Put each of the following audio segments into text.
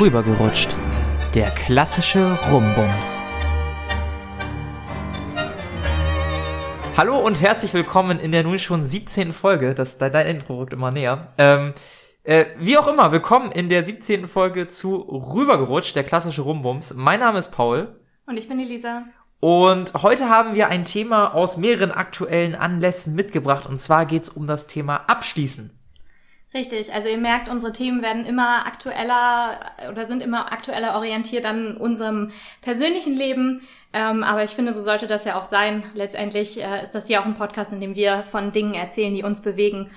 Rübergerutscht. Der klassische Rumbums. Hallo und herzlich willkommen in der nun schon 17. Folge. Das, dein Intro rückt immer näher. Ähm, äh, wie auch immer, willkommen in der 17. Folge zu Rübergerutscht, der klassische Rumbums. Mein Name ist Paul. Und ich bin Elisa. Und heute haben wir ein Thema aus mehreren aktuellen Anlässen mitgebracht. Und zwar geht's um das Thema Abschließen. Richtig, also ihr merkt, unsere Themen werden immer aktueller oder sind immer aktueller orientiert an unserem persönlichen Leben. Ähm, aber ich finde, so sollte das ja auch sein. Letztendlich äh, ist das hier auch ein Podcast, in dem wir von Dingen erzählen, die uns bewegen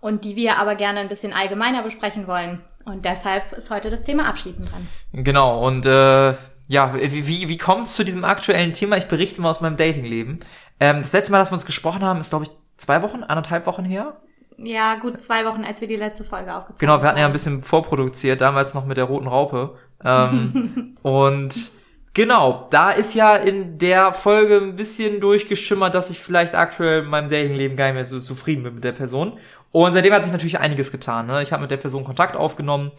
und die wir aber gerne ein bisschen allgemeiner besprechen wollen. Und deshalb ist heute das Thema Abschließen dran. Genau, und äh, ja, wie, wie, wie kommt es zu diesem aktuellen Thema? Ich berichte mal aus meinem Datingleben. Ähm, das letzte Mal, dass wir uns gesprochen haben, ist, glaube ich, zwei Wochen, anderthalb Wochen her. Ja, gut zwei Wochen, als wir die letzte Folge aufgezogen haben. Genau, wir hatten ja ein bisschen vorproduziert, damals noch mit der roten Raupe. Ähm, und genau, da ist ja in der Folge ein bisschen durchgeschimmert, dass ich vielleicht aktuell in meinem Datingleben gar nicht mehr so zufrieden bin mit der Person. Und seitdem hat sich natürlich einiges getan. Ne? Ich habe mit der Person Kontakt aufgenommen,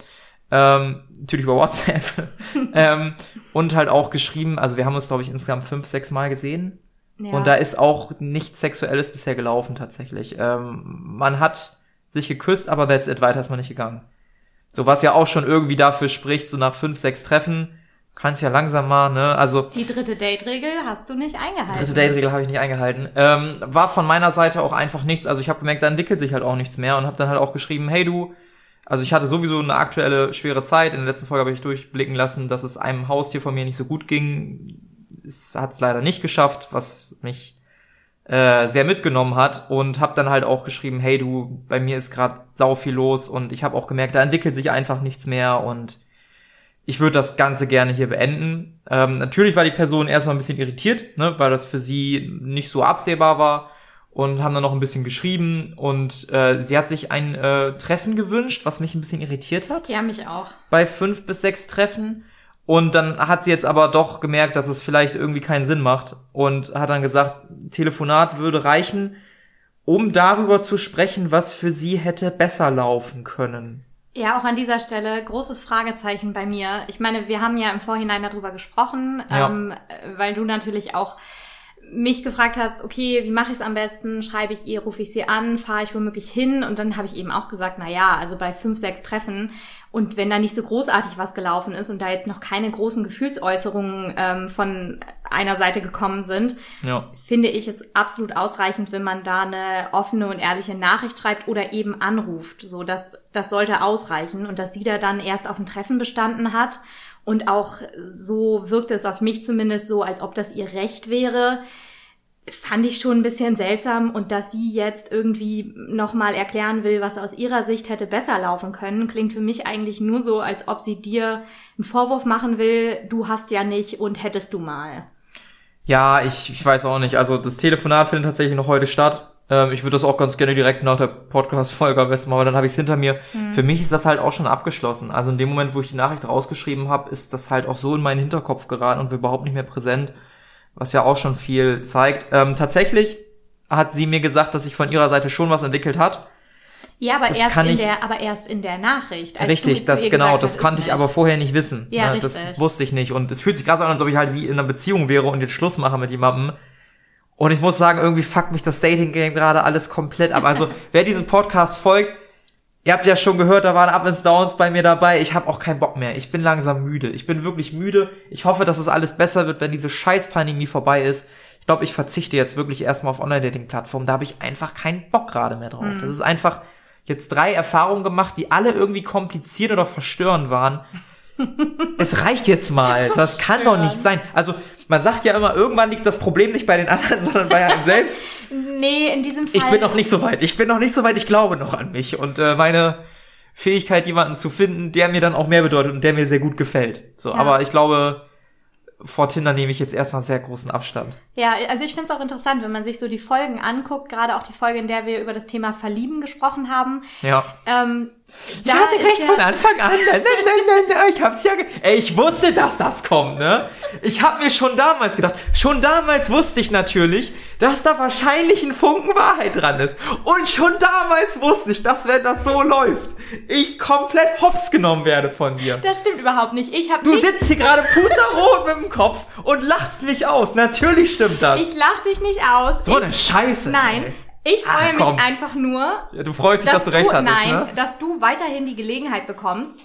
ähm, natürlich über WhatsApp ähm, und halt auch geschrieben. Also wir haben uns, glaube ich, insgesamt fünf, sechs Mal gesehen. Ja. Und da ist auch nichts Sexuelles bisher gelaufen tatsächlich. Ähm, man hat sich geküsst, aber that's it, weiter ist man nicht gegangen. So was ja auch schon irgendwie dafür spricht, so nach fünf, sechs Treffen kannst ja langsam mal, ne? Also Die dritte Date-Regel hast du nicht eingehalten. dritte Date-Regel habe ich nicht eingehalten. Ähm, war von meiner Seite auch einfach nichts. Also ich habe gemerkt, da entwickelt sich halt auch nichts mehr und habe dann halt auch geschrieben, hey du, also ich hatte sowieso eine aktuelle schwere Zeit. In der letzten Folge habe ich durchblicken lassen, dass es einem Haustier von mir nicht so gut ging. Es hat es leider nicht geschafft, was mich äh, sehr mitgenommen hat und habe dann halt auch geschrieben, hey du, bei mir ist gerade sau viel los und ich habe auch gemerkt, da entwickelt sich einfach nichts mehr und ich würde das Ganze gerne hier beenden. Ähm, natürlich war die Person erstmal ein bisschen irritiert, ne, weil das für sie nicht so absehbar war und haben dann noch ein bisschen geschrieben und äh, sie hat sich ein äh, Treffen gewünscht, was mich ein bisschen irritiert hat Ja, mich auch. bei fünf bis sechs Treffen. Und dann hat sie jetzt aber doch gemerkt, dass es vielleicht irgendwie keinen Sinn macht und hat dann gesagt, Telefonat würde reichen, um darüber zu sprechen, was für sie hätte besser laufen können. Ja, auch an dieser Stelle großes Fragezeichen bei mir. Ich meine, wir haben ja im Vorhinein darüber gesprochen, Ja. ähm, weil du natürlich auch mich gefragt hast, okay, wie mache ich es am besten? Schreibe ich ihr, rufe ich sie an, fahre ich womöglich hin? Und dann habe ich eben auch gesagt, na ja, also bei fünf, sechs Treffen und wenn da nicht so großartig was gelaufen ist und da jetzt noch keine großen Gefühlsäußerungen ähm, von einer Seite gekommen sind, Ja. finde ich es absolut ausreichend, wenn man da eine offene und ehrliche Nachricht schreibt oder eben anruft. So, das, das sollte ausreichen und dass sie da dann erst auf ein Treffen bestanden hat und auch so wirkt es auf mich zumindest so, als ob das ihr Recht wäre, fand ich schon ein bisschen seltsam und dass sie jetzt irgendwie nochmal erklären will, was aus ihrer Sicht hätte besser laufen können, klingt für mich eigentlich nur so, als ob sie dir einen Vorwurf machen will, du hast ja nicht und hättest du mal. Ja, ich, ich weiß auch nicht. Also das Telefonat findet tatsächlich noch heute statt. Ähm, ich würde das auch ganz gerne direkt nach der Podcast-Folge am besten machen, aber dann habe ich es hinter mir. Für mich ist das halt auch schon abgeschlossen. Also in dem Moment, wo ich die Nachricht rausgeschrieben habe, ist das halt auch so in meinen Hinterkopf geraten und überhaupt nicht mehr präsent, was ja auch schon viel zeigt. Ähm, tatsächlich hat sie mir gesagt, dass sich von ihrer Seite schon was entwickelt hat. Ja, aber Das erst in ich- der, aber erst in der Nachricht. Richtig, das genau, das ist ich aber nicht. vorher nicht wissen. Ja, Ne, das richtig. wusste ich nicht. Und es fühlt sich gerade so an, als ob ich halt wie in einer Beziehung wäre und jetzt Schluss mache mit jemandem. Und ich muss sagen, irgendwie fuckt mich das Dating-Game gerade alles komplett ab. Also, wer diesem Podcast folgt, ihr habt ja schon gehört, da waren Up and Downs bei mir dabei. Ich habe auch keinen Bock mehr. Ich bin langsam müde. Ich bin wirklich müde. Ich hoffe, dass es alles besser wird, wenn diese Scheiß-Pandemie vorbei ist. Ich glaube, ich verzichte jetzt wirklich erstmal auf Online-Dating-Plattformen. Da habe ich einfach keinen Bock gerade mehr drauf. Das ist einfach jetzt drei Erfahrungen gemacht, die alle irgendwie kompliziert oder verstörend waren. Es reicht jetzt mal. Das kann doch nicht sein. Also, man sagt ja immer, irgendwann liegt das Problem nicht bei den anderen, sondern bei einem selbst. Nee, in diesem Fall. Ich bin noch nicht so weit. Ich bin noch nicht so weit. Ich glaube noch an mich und äh, meine Fähigkeit, jemanden zu finden, der mir dann auch mehr bedeutet und der mir sehr gut gefällt. So, Ja. aber ich glaube, vor Tinder nehme ich jetzt erstmal sehr großen Abstand. Ja, also ich finde es auch interessant, wenn man sich so die Folgen anguckt, gerade auch die Folge, in der wir über das Thema Verlieben gesprochen haben. Ja. Ähm, Ich da hatte ist recht ja- von Anfang an. Nein, nein, nein, nein, nein. Ich hab's ja. Ge Ey, ich wusste, dass das kommt, ne? Ich hab mir schon damals gedacht. Schon damals wusste ich natürlich, dass da wahrscheinlich ein Funken Wahrheit dran ist. Und schon damals wusste ich, dass wenn das so läuft, ich komplett hops genommen werde von dir. Das stimmt überhaupt nicht. Ich habe Du sitzt hier gerade puterrot mit dem Kopf und lachst mich aus. Natürlich stimmt das. Ich lach dich nicht aus. so ich, eine Scheiße. Nein, ey. Ich freue mich einfach nur, Ja, du freust dich, dass, du recht hattest, nein, ne? dass du weiterhin die Gelegenheit bekommst,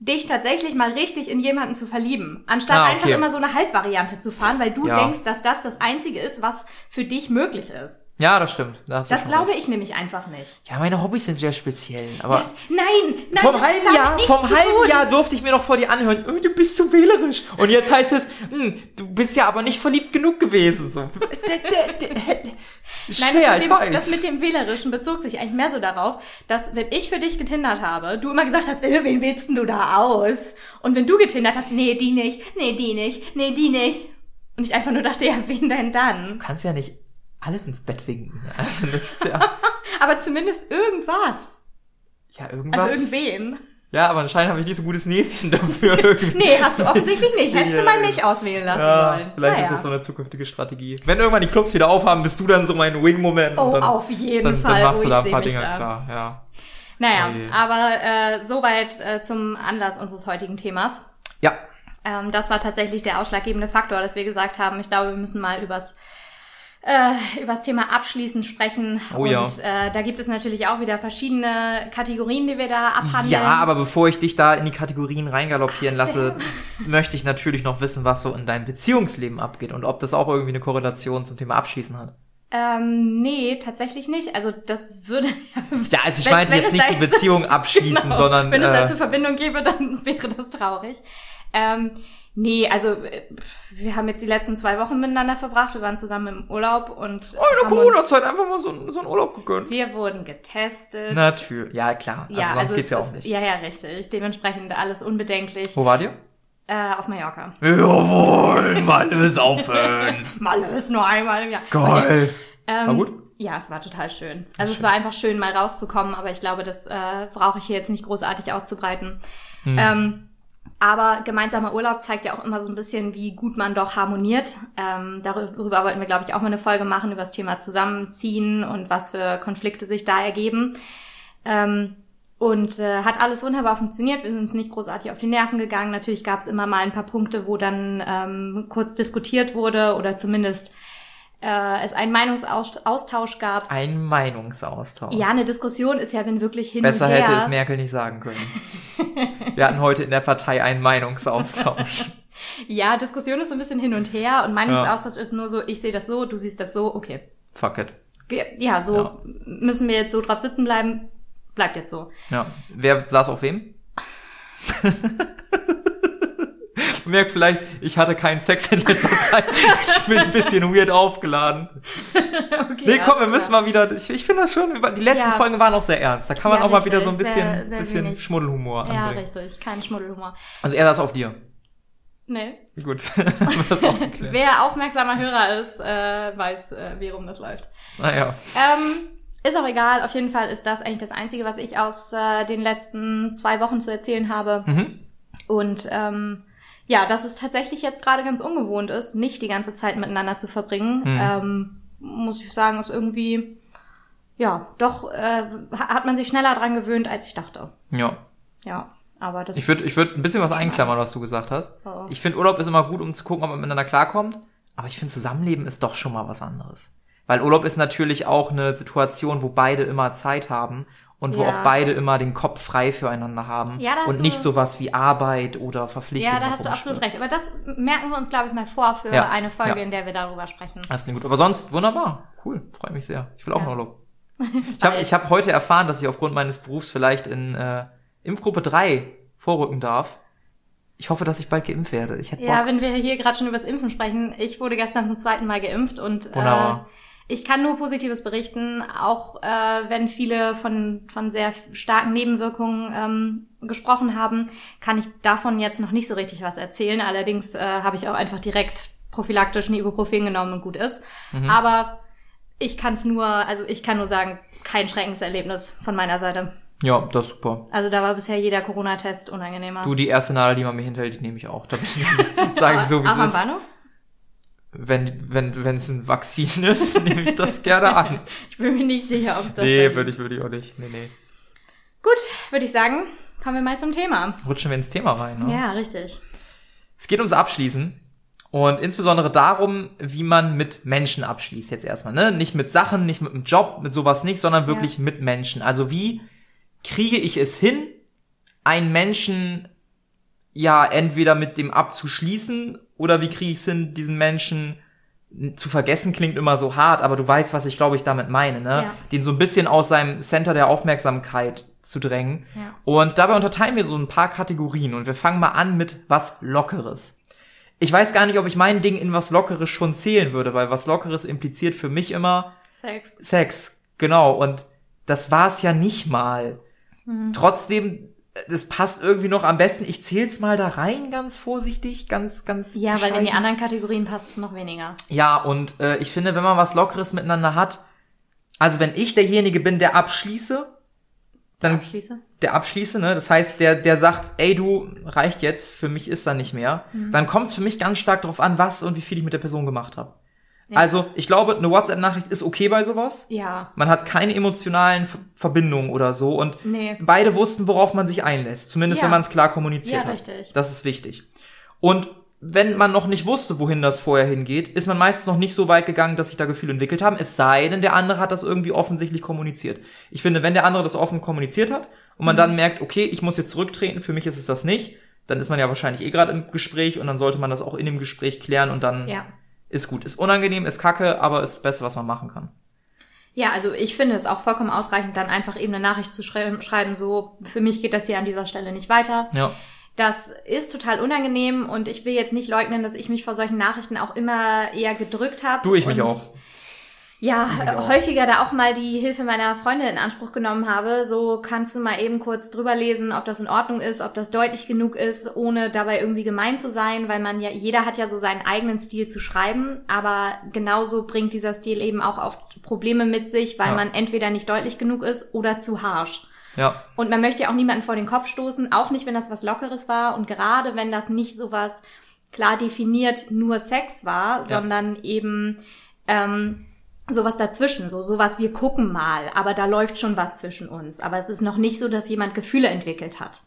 dich tatsächlich mal richtig in jemanden zu verlieben, anstatt Ah, okay. einfach immer so eine Halbvariante zu fahren, weil du Ja. denkst, dass das das einzige ist, was für dich möglich ist. Ja, das stimmt. Da Das glaube recht. ich nämlich einfach nicht. Ja, meine Hobbys sind sehr speziell. Aber Das, nein, nein, vom halben Jahr, vom halben. Jahr durfte ich mir noch vor dir anhören, oh, du bist zu wählerisch. Und jetzt heißt es, hm, du bist ja aber nicht verliebt genug gewesen. So. Nein, Schwer, das, mit ich dem, weiß. das mit dem Wählerischen bezog sich eigentlich mehr so darauf, dass wenn ich für dich getindert habe, du immer gesagt hast, äh, wen wählst denn du da aus? Und wenn du getindert hast, nee, die nicht, nee, die nicht, nee, die nicht. Und ich einfach nur dachte, ja, wen denn dann? du kannst ja nicht alles ins Bett winken. Also das ist ja, Aber zumindest irgendwas. ja irgendwas. Also irgendwen. Ja, aber anscheinend habe ich nicht so gutes Näschen dafür. Irgendwie. Nee, hast du offensichtlich nicht. Hättest Ja, du mal mich auswählen lassen Ja, sollen. vielleicht naja. ist das so eine zukünftige Strategie. Wenn irgendwann die Clubs wieder aufhaben, bist du dann so mein Wing-Moment. Oh, dann, auf jeden dann, Fall, Dann machst wo du da ein paar seh mich Dinge da. klar, ja. Naja, Oje. aber äh, soweit äh, zum Anlass unseres heutigen Themas. Ja, Ähm, das war tatsächlich der ausschlaggebende Faktor, dass wir gesagt haben, ich glaube, wir müssen mal übers äh, über das Thema abschließend sprechen. Oh und ja. äh, da gibt es natürlich auch wieder verschiedene Kategorien, die wir da abhandeln. Ja, aber bevor ich dich da in die Kategorien reingaloppieren lasse, möchte ich natürlich noch wissen, was so in deinem Beziehungsleben abgeht und ob das auch irgendwie eine Korrelation zum Thema Abschließen hat. Ähm, nee, tatsächlich nicht. Also das würde. Ja, also ich Wenn- meinte wenn jetzt es nicht die Beziehung abschließen, Genau. sondern Wenn es äh, dazu Verbindung gäbe, dann wäre das traurig. Ähm, nee, also äh, wir haben jetzt die letzten zwei Wochen miteinander verbracht. Wir waren zusammen im Urlaub und oh, in der Corona-Zeit einfach mal so, so einen Urlaub gegönnt. wir wurden getestet. Natürlich, ja klar. Also sonst geht's es ja auch ist- nicht. Ja, ja, richtig. Dementsprechend alles unbedenklich. Wo wart ihr? Äh, auf Mallorca. Jawohl, Malle saufen. Mal ist nur einmal im Jahr. Geil. Ähm, War gut? Ja, es war total schön. Also es war einfach schön, mal rauszukommen, aber ich glaube, das äh, brauche ich hier jetzt nicht großartig auszubreiten. Hm. Ähm, aber gemeinsamer Urlaub zeigt ja auch immer so ein bisschen, wie gut man doch harmoniert. Ähm, darüber wollten wir, glaube ich, auch mal eine Folge machen über das Thema Zusammenziehen und was für Konflikte sich da ergeben. Ähm, und äh, hat alles wunderbar funktioniert. Wir sind uns nicht großartig auf die Nerven gegangen. Natürlich gab es immer mal ein paar Punkte, wo dann ähm, kurz diskutiert wurde oder zumindest äh, es einen Meinungsaustausch gab. Ein Meinungsaustausch. Ja, eine Diskussion ist ja, wenn wirklich hin Besser und her. hätte es Merkel nicht sagen können. Wir hatten heute in der Partei einen Meinungsaustausch. Ja, Diskussion ist so ein bisschen hin und her und Meinungsaustausch ist nur so, ich sehe das so, du siehst das so, okay. Fuck it. Ja, so Ja. müssen wir jetzt so drauf sitzen bleiben, bleibt jetzt so. Ja. Wer saß auf wem? Merkt vielleicht, ich hatte keinen Sex in letzter Zeit. Ich bin ein bisschen weird aufgeladen. Okay, Nee, komm, wir müssen mal wieder, ich, ich finde das schon, die letzten Ja. Folgen waren auch sehr ernst. Da kann man Ja, auch mal wieder so ein bisschen, sehr- sehr bisschen wenig. Schmuddelhumor Ja, anbringen. richtig, kein Schmuddelhumor. Also er saß auf dir. Nee. Gut, auch. Wer aufmerksamer Hörer ist, äh, weiß, äh, wie rum das läuft. Naja. Ähm, ist auch egal, auf jeden Fall ist das eigentlich das Einzige, was ich aus äh, den letzten zwei Wochen zu erzählen habe. Mhm. Und ähm, ja, dass es tatsächlich jetzt gerade ganz ungewohnt ist, nicht die ganze Zeit miteinander zu verbringen, Mhm. ähm, muss ich sagen, ist irgendwie, ja, doch äh, ha- hat man sich schneller dran gewöhnt, als ich dachte. Ja. Ja, aber das Ich würde ich würd ein bisschen was einklammern, was du gesagt hast. Oh. Ich finde, Urlaub ist immer gut, um zu gucken, ob man miteinander klarkommt. Aber ich finde, Zusammenleben ist doch schon mal was anderes. Weil Urlaub ist natürlich auch eine Situation, wo beide immer Zeit haben und wo Ja. auch beide immer den Kopf frei füreinander haben. Ja, und nicht sowas wie Arbeit oder Verpflichtungen. ja, da hast du absolut recht. Aber das merken wir uns, glaube ich, mal vor für Ja, eine Folge, in der wir darüber sprechen. Das ist nicht gut. Aber sonst wunderbar. Cool. Freue mich sehr. Ich will auch noch Urlaub. Ich habe ich hab heute erfahren, dass ich aufgrund meines Berufs vielleicht in äh, Impfgruppe 3 vorrücken darf. Ich hoffe, dass ich bald geimpft werde. Ich hätte Ja, Bock. wenn wir hier gerade schon über das Impfen sprechen, ich wurde gestern zum zweiten Mal geimpft und äh, Wunderbar. Ich kann nur Positives berichten, auch äh, wenn viele von, von sehr starken Nebenwirkungen ähm, gesprochen haben, kann ich davon jetzt noch nicht so richtig was erzählen. Allerdings äh, habe ich auch einfach direkt prophylaktisch ein Ibuprofen genommen und gut ist. Mhm. Aber ich kann es nur, also ich kann nur sagen, kein Schreckenserlebnis von meiner Seite. Ja, das ist super. Also da war bisher jeder Corona-Test unangenehmer. Du, die erste Nadel, die man mir hinhält, die nehme ich auch. Da sage ich so, wie es am ist. Bahnhof? Wenn, wenn, wenn es ein Vakzin ist, nehme ich das gerne an. Ich bin mir nicht sicher, ob es das nee, würde ich, würde ich auch nicht. Nee, nee. Gut, würde ich sagen, kommen wir mal zum Thema. Rutschen wir ins Thema rein. Ne? Ja, richtig. Es geht ums Abschließen. Und insbesondere darum, wie man mit Menschen abschließt jetzt erstmal, ne? Nicht mit Sachen, nicht mit einem Job, mit sowas nicht, sondern wirklich Ja. mit Menschen. Also wie kriege ich es hin, einen Menschen ja entweder mit dem abzuschließen oder wie kriege ich es hin, diesen Menschen zu vergessen klingt immer so hart, aber du weißt, was ich glaube ich damit meine, ne? Ja. Den so ein bisschen aus seinem Center der Aufmerksamkeit zu drängen. Ja. Und dabei unterteilen wir so ein paar Kategorien und wir fangen mal an mit was Lockeres. Ich weiß gar nicht, ob ich mein Ding in was Lockeres schon zählen würde, weil was Lockeres impliziert für mich immer Sex. Sex. Genau. Und das war's ja nicht mal. Mhm. Trotzdem, das passt irgendwie noch am besten. Ich zähl's mal da rein, ganz vorsichtig, ganz, ganz. Ja, weil in die anderen Kategorien passt es noch weniger. Ja, und äh, ich finde, wenn man was Lockeres miteinander hat, also wenn ich derjenige bin, der abschließe, dann Abschließe. der abschließe, ne? Das heißt, der, der sagt, ey du, reicht jetzt, für mich ist da nicht mehr, Mhm. dann kommt es für mich ganz stark darauf an, was und wie viel ich mit der Person gemacht habe. Ja. Also, ich glaube, eine WhatsApp-Nachricht ist okay bei sowas. Ja. Man hat keine emotionalen Ver Verbindungen oder so und Nee. beide wussten, worauf man sich einlässt. Zumindest, Ja. wenn man es klar kommuniziert Ja, hat. richtig. Das ist wichtig. Und wenn man noch nicht wusste, wohin das vorher hingeht, ist man meistens noch nicht so weit gegangen, dass sich da Gefühle entwickelt haben. Es sei denn, der andere hat das irgendwie offensichtlich kommuniziert. Ich finde, wenn der andere das offen kommuniziert hat und Mhm. man dann merkt, okay, ich muss jetzt zurücktreten, für mich ist es das nicht, dann ist man ja wahrscheinlich eh gerade im Gespräch und dann sollte man das auch in dem Gespräch klären und dann Ja. Ist gut. Ist unangenehm, ist kacke, aber ist das Beste, was man machen kann. Ja, also ich finde es auch vollkommen ausreichend, dann einfach eben eine Nachricht zu schrei schreiben, so, für mich geht das hier an dieser Stelle nicht weiter. Ja. Das ist total unangenehm und ich will jetzt nicht leugnen, dass ich mich vor solchen Nachrichten auch immer eher gedrückt habe. Du, ich mich auch. Ja, auch. häufiger da auch mal die Hilfe meiner Freunde in Anspruch genommen habe. So kannst du mal eben kurz drüber lesen, ob das in Ordnung ist, ob das deutlich genug ist, ohne dabei irgendwie gemein zu sein, weil man ja, jeder hat ja so seinen eigenen Stil zu schreiben, aber genauso bringt dieser Stil eben auch oft Probleme mit sich, weil Ja. man entweder nicht deutlich genug ist oder zu harsh. Ja. Und man möchte ja auch niemanden vor den Kopf stoßen, auch nicht, wenn das was Lockeres war und gerade wenn das nicht so was klar definiert nur Sex war, Ja. sondern eben ähm, sowas dazwischen, so sowas wir gucken mal, aber da läuft schon was zwischen uns. Aber es ist noch nicht so, dass jemand Gefühle entwickelt hat.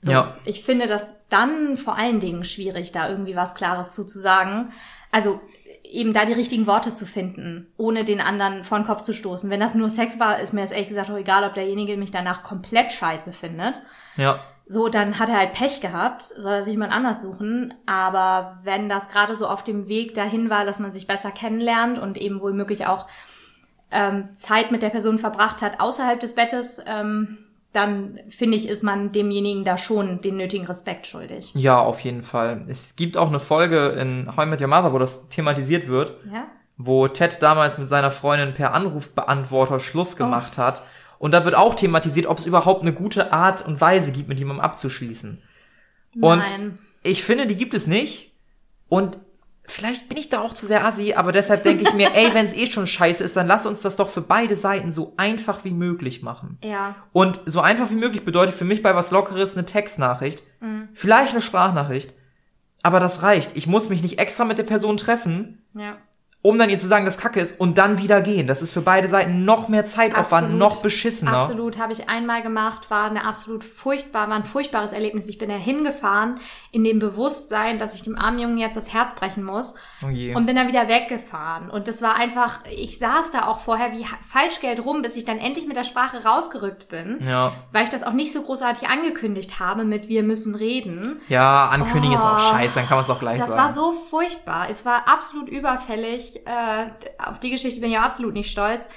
So, Ja. Ich finde das dann vor allen Dingen schwierig, da irgendwie was Klares zuzusagen. Also eben da die richtigen Worte zu finden, ohne den anderen vor den Kopf zu stoßen. Wenn das nur Sex war, ist mir das ehrlich gesagt auch egal, ob derjenige mich danach komplett scheiße findet. Ja. So, dann hat er halt Pech gehabt, soll er sich jemand anders suchen. Aber wenn das gerade so auf dem Weg dahin war, dass man sich besser kennenlernt und eben wohl möglich auch ähm, Zeit mit der Person verbracht hat außerhalb des Bettes, ähm, dann finde ich, ist man demjenigen da schon den nötigen Respekt schuldig. Ja, auf jeden Fall. Es gibt auch eine Folge in How I Met Your Mother, wo das thematisiert wird. Ja? wo Ted damals mit seiner Freundin per Anrufbeantworter Schluss gemacht hat. Und da wird auch thematisiert, ob es überhaupt eine gute Art und Weise gibt, mit jemandem abzuschließen. Und Nein. ich finde, die gibt es nicht. Und vielleicht bin ich da auch zu sehr assi, aber deshalb denke ich mir, ey, wenn es eh schon scheiße ist, dann lass uns das doch für beide Seiten so einfach wie möglich machen. Ja. Und so einfach wie möglich bedeutet für mich bei was Lockeres eine Textnachricht, Mhm. vielleicht eine Sprachnachricht, aber das reicht. Ich muss mich nicht extra mit der Person treffen, Ja. Um dann ihr zu sagen, dass Kacke ist und dann wieder gehen. Das ist für beide Seiten noch mehr Zeitaufwand, Absolut. noch beschissener. Absolut, habe ich einmal gemacht, war eine absolut furchtbar, war ein furchtbares Erlebnis. Ich bin da hingefahren in dem Bewusstsein, dass ich dem armen Jungen jetzt das Herz brechen muss Oh je. und bin dann wieder weggefahren. Und das war einfach, ich saß da auch vorher wie Falschgeld rum, bis ich dann endlich mit der Sprache rausgerückt bin, ja. weil ich das auch nicht so großartig angekündigt habe mit wir müssen reden. Ja, ankündigen ist auch Oh, scheiße, dann kann man es auch gleich Das sagen. war so furchtbar. Es war absolut überfällig. Äh, auf die Geschichte bin ich auch absolut nicht stolz.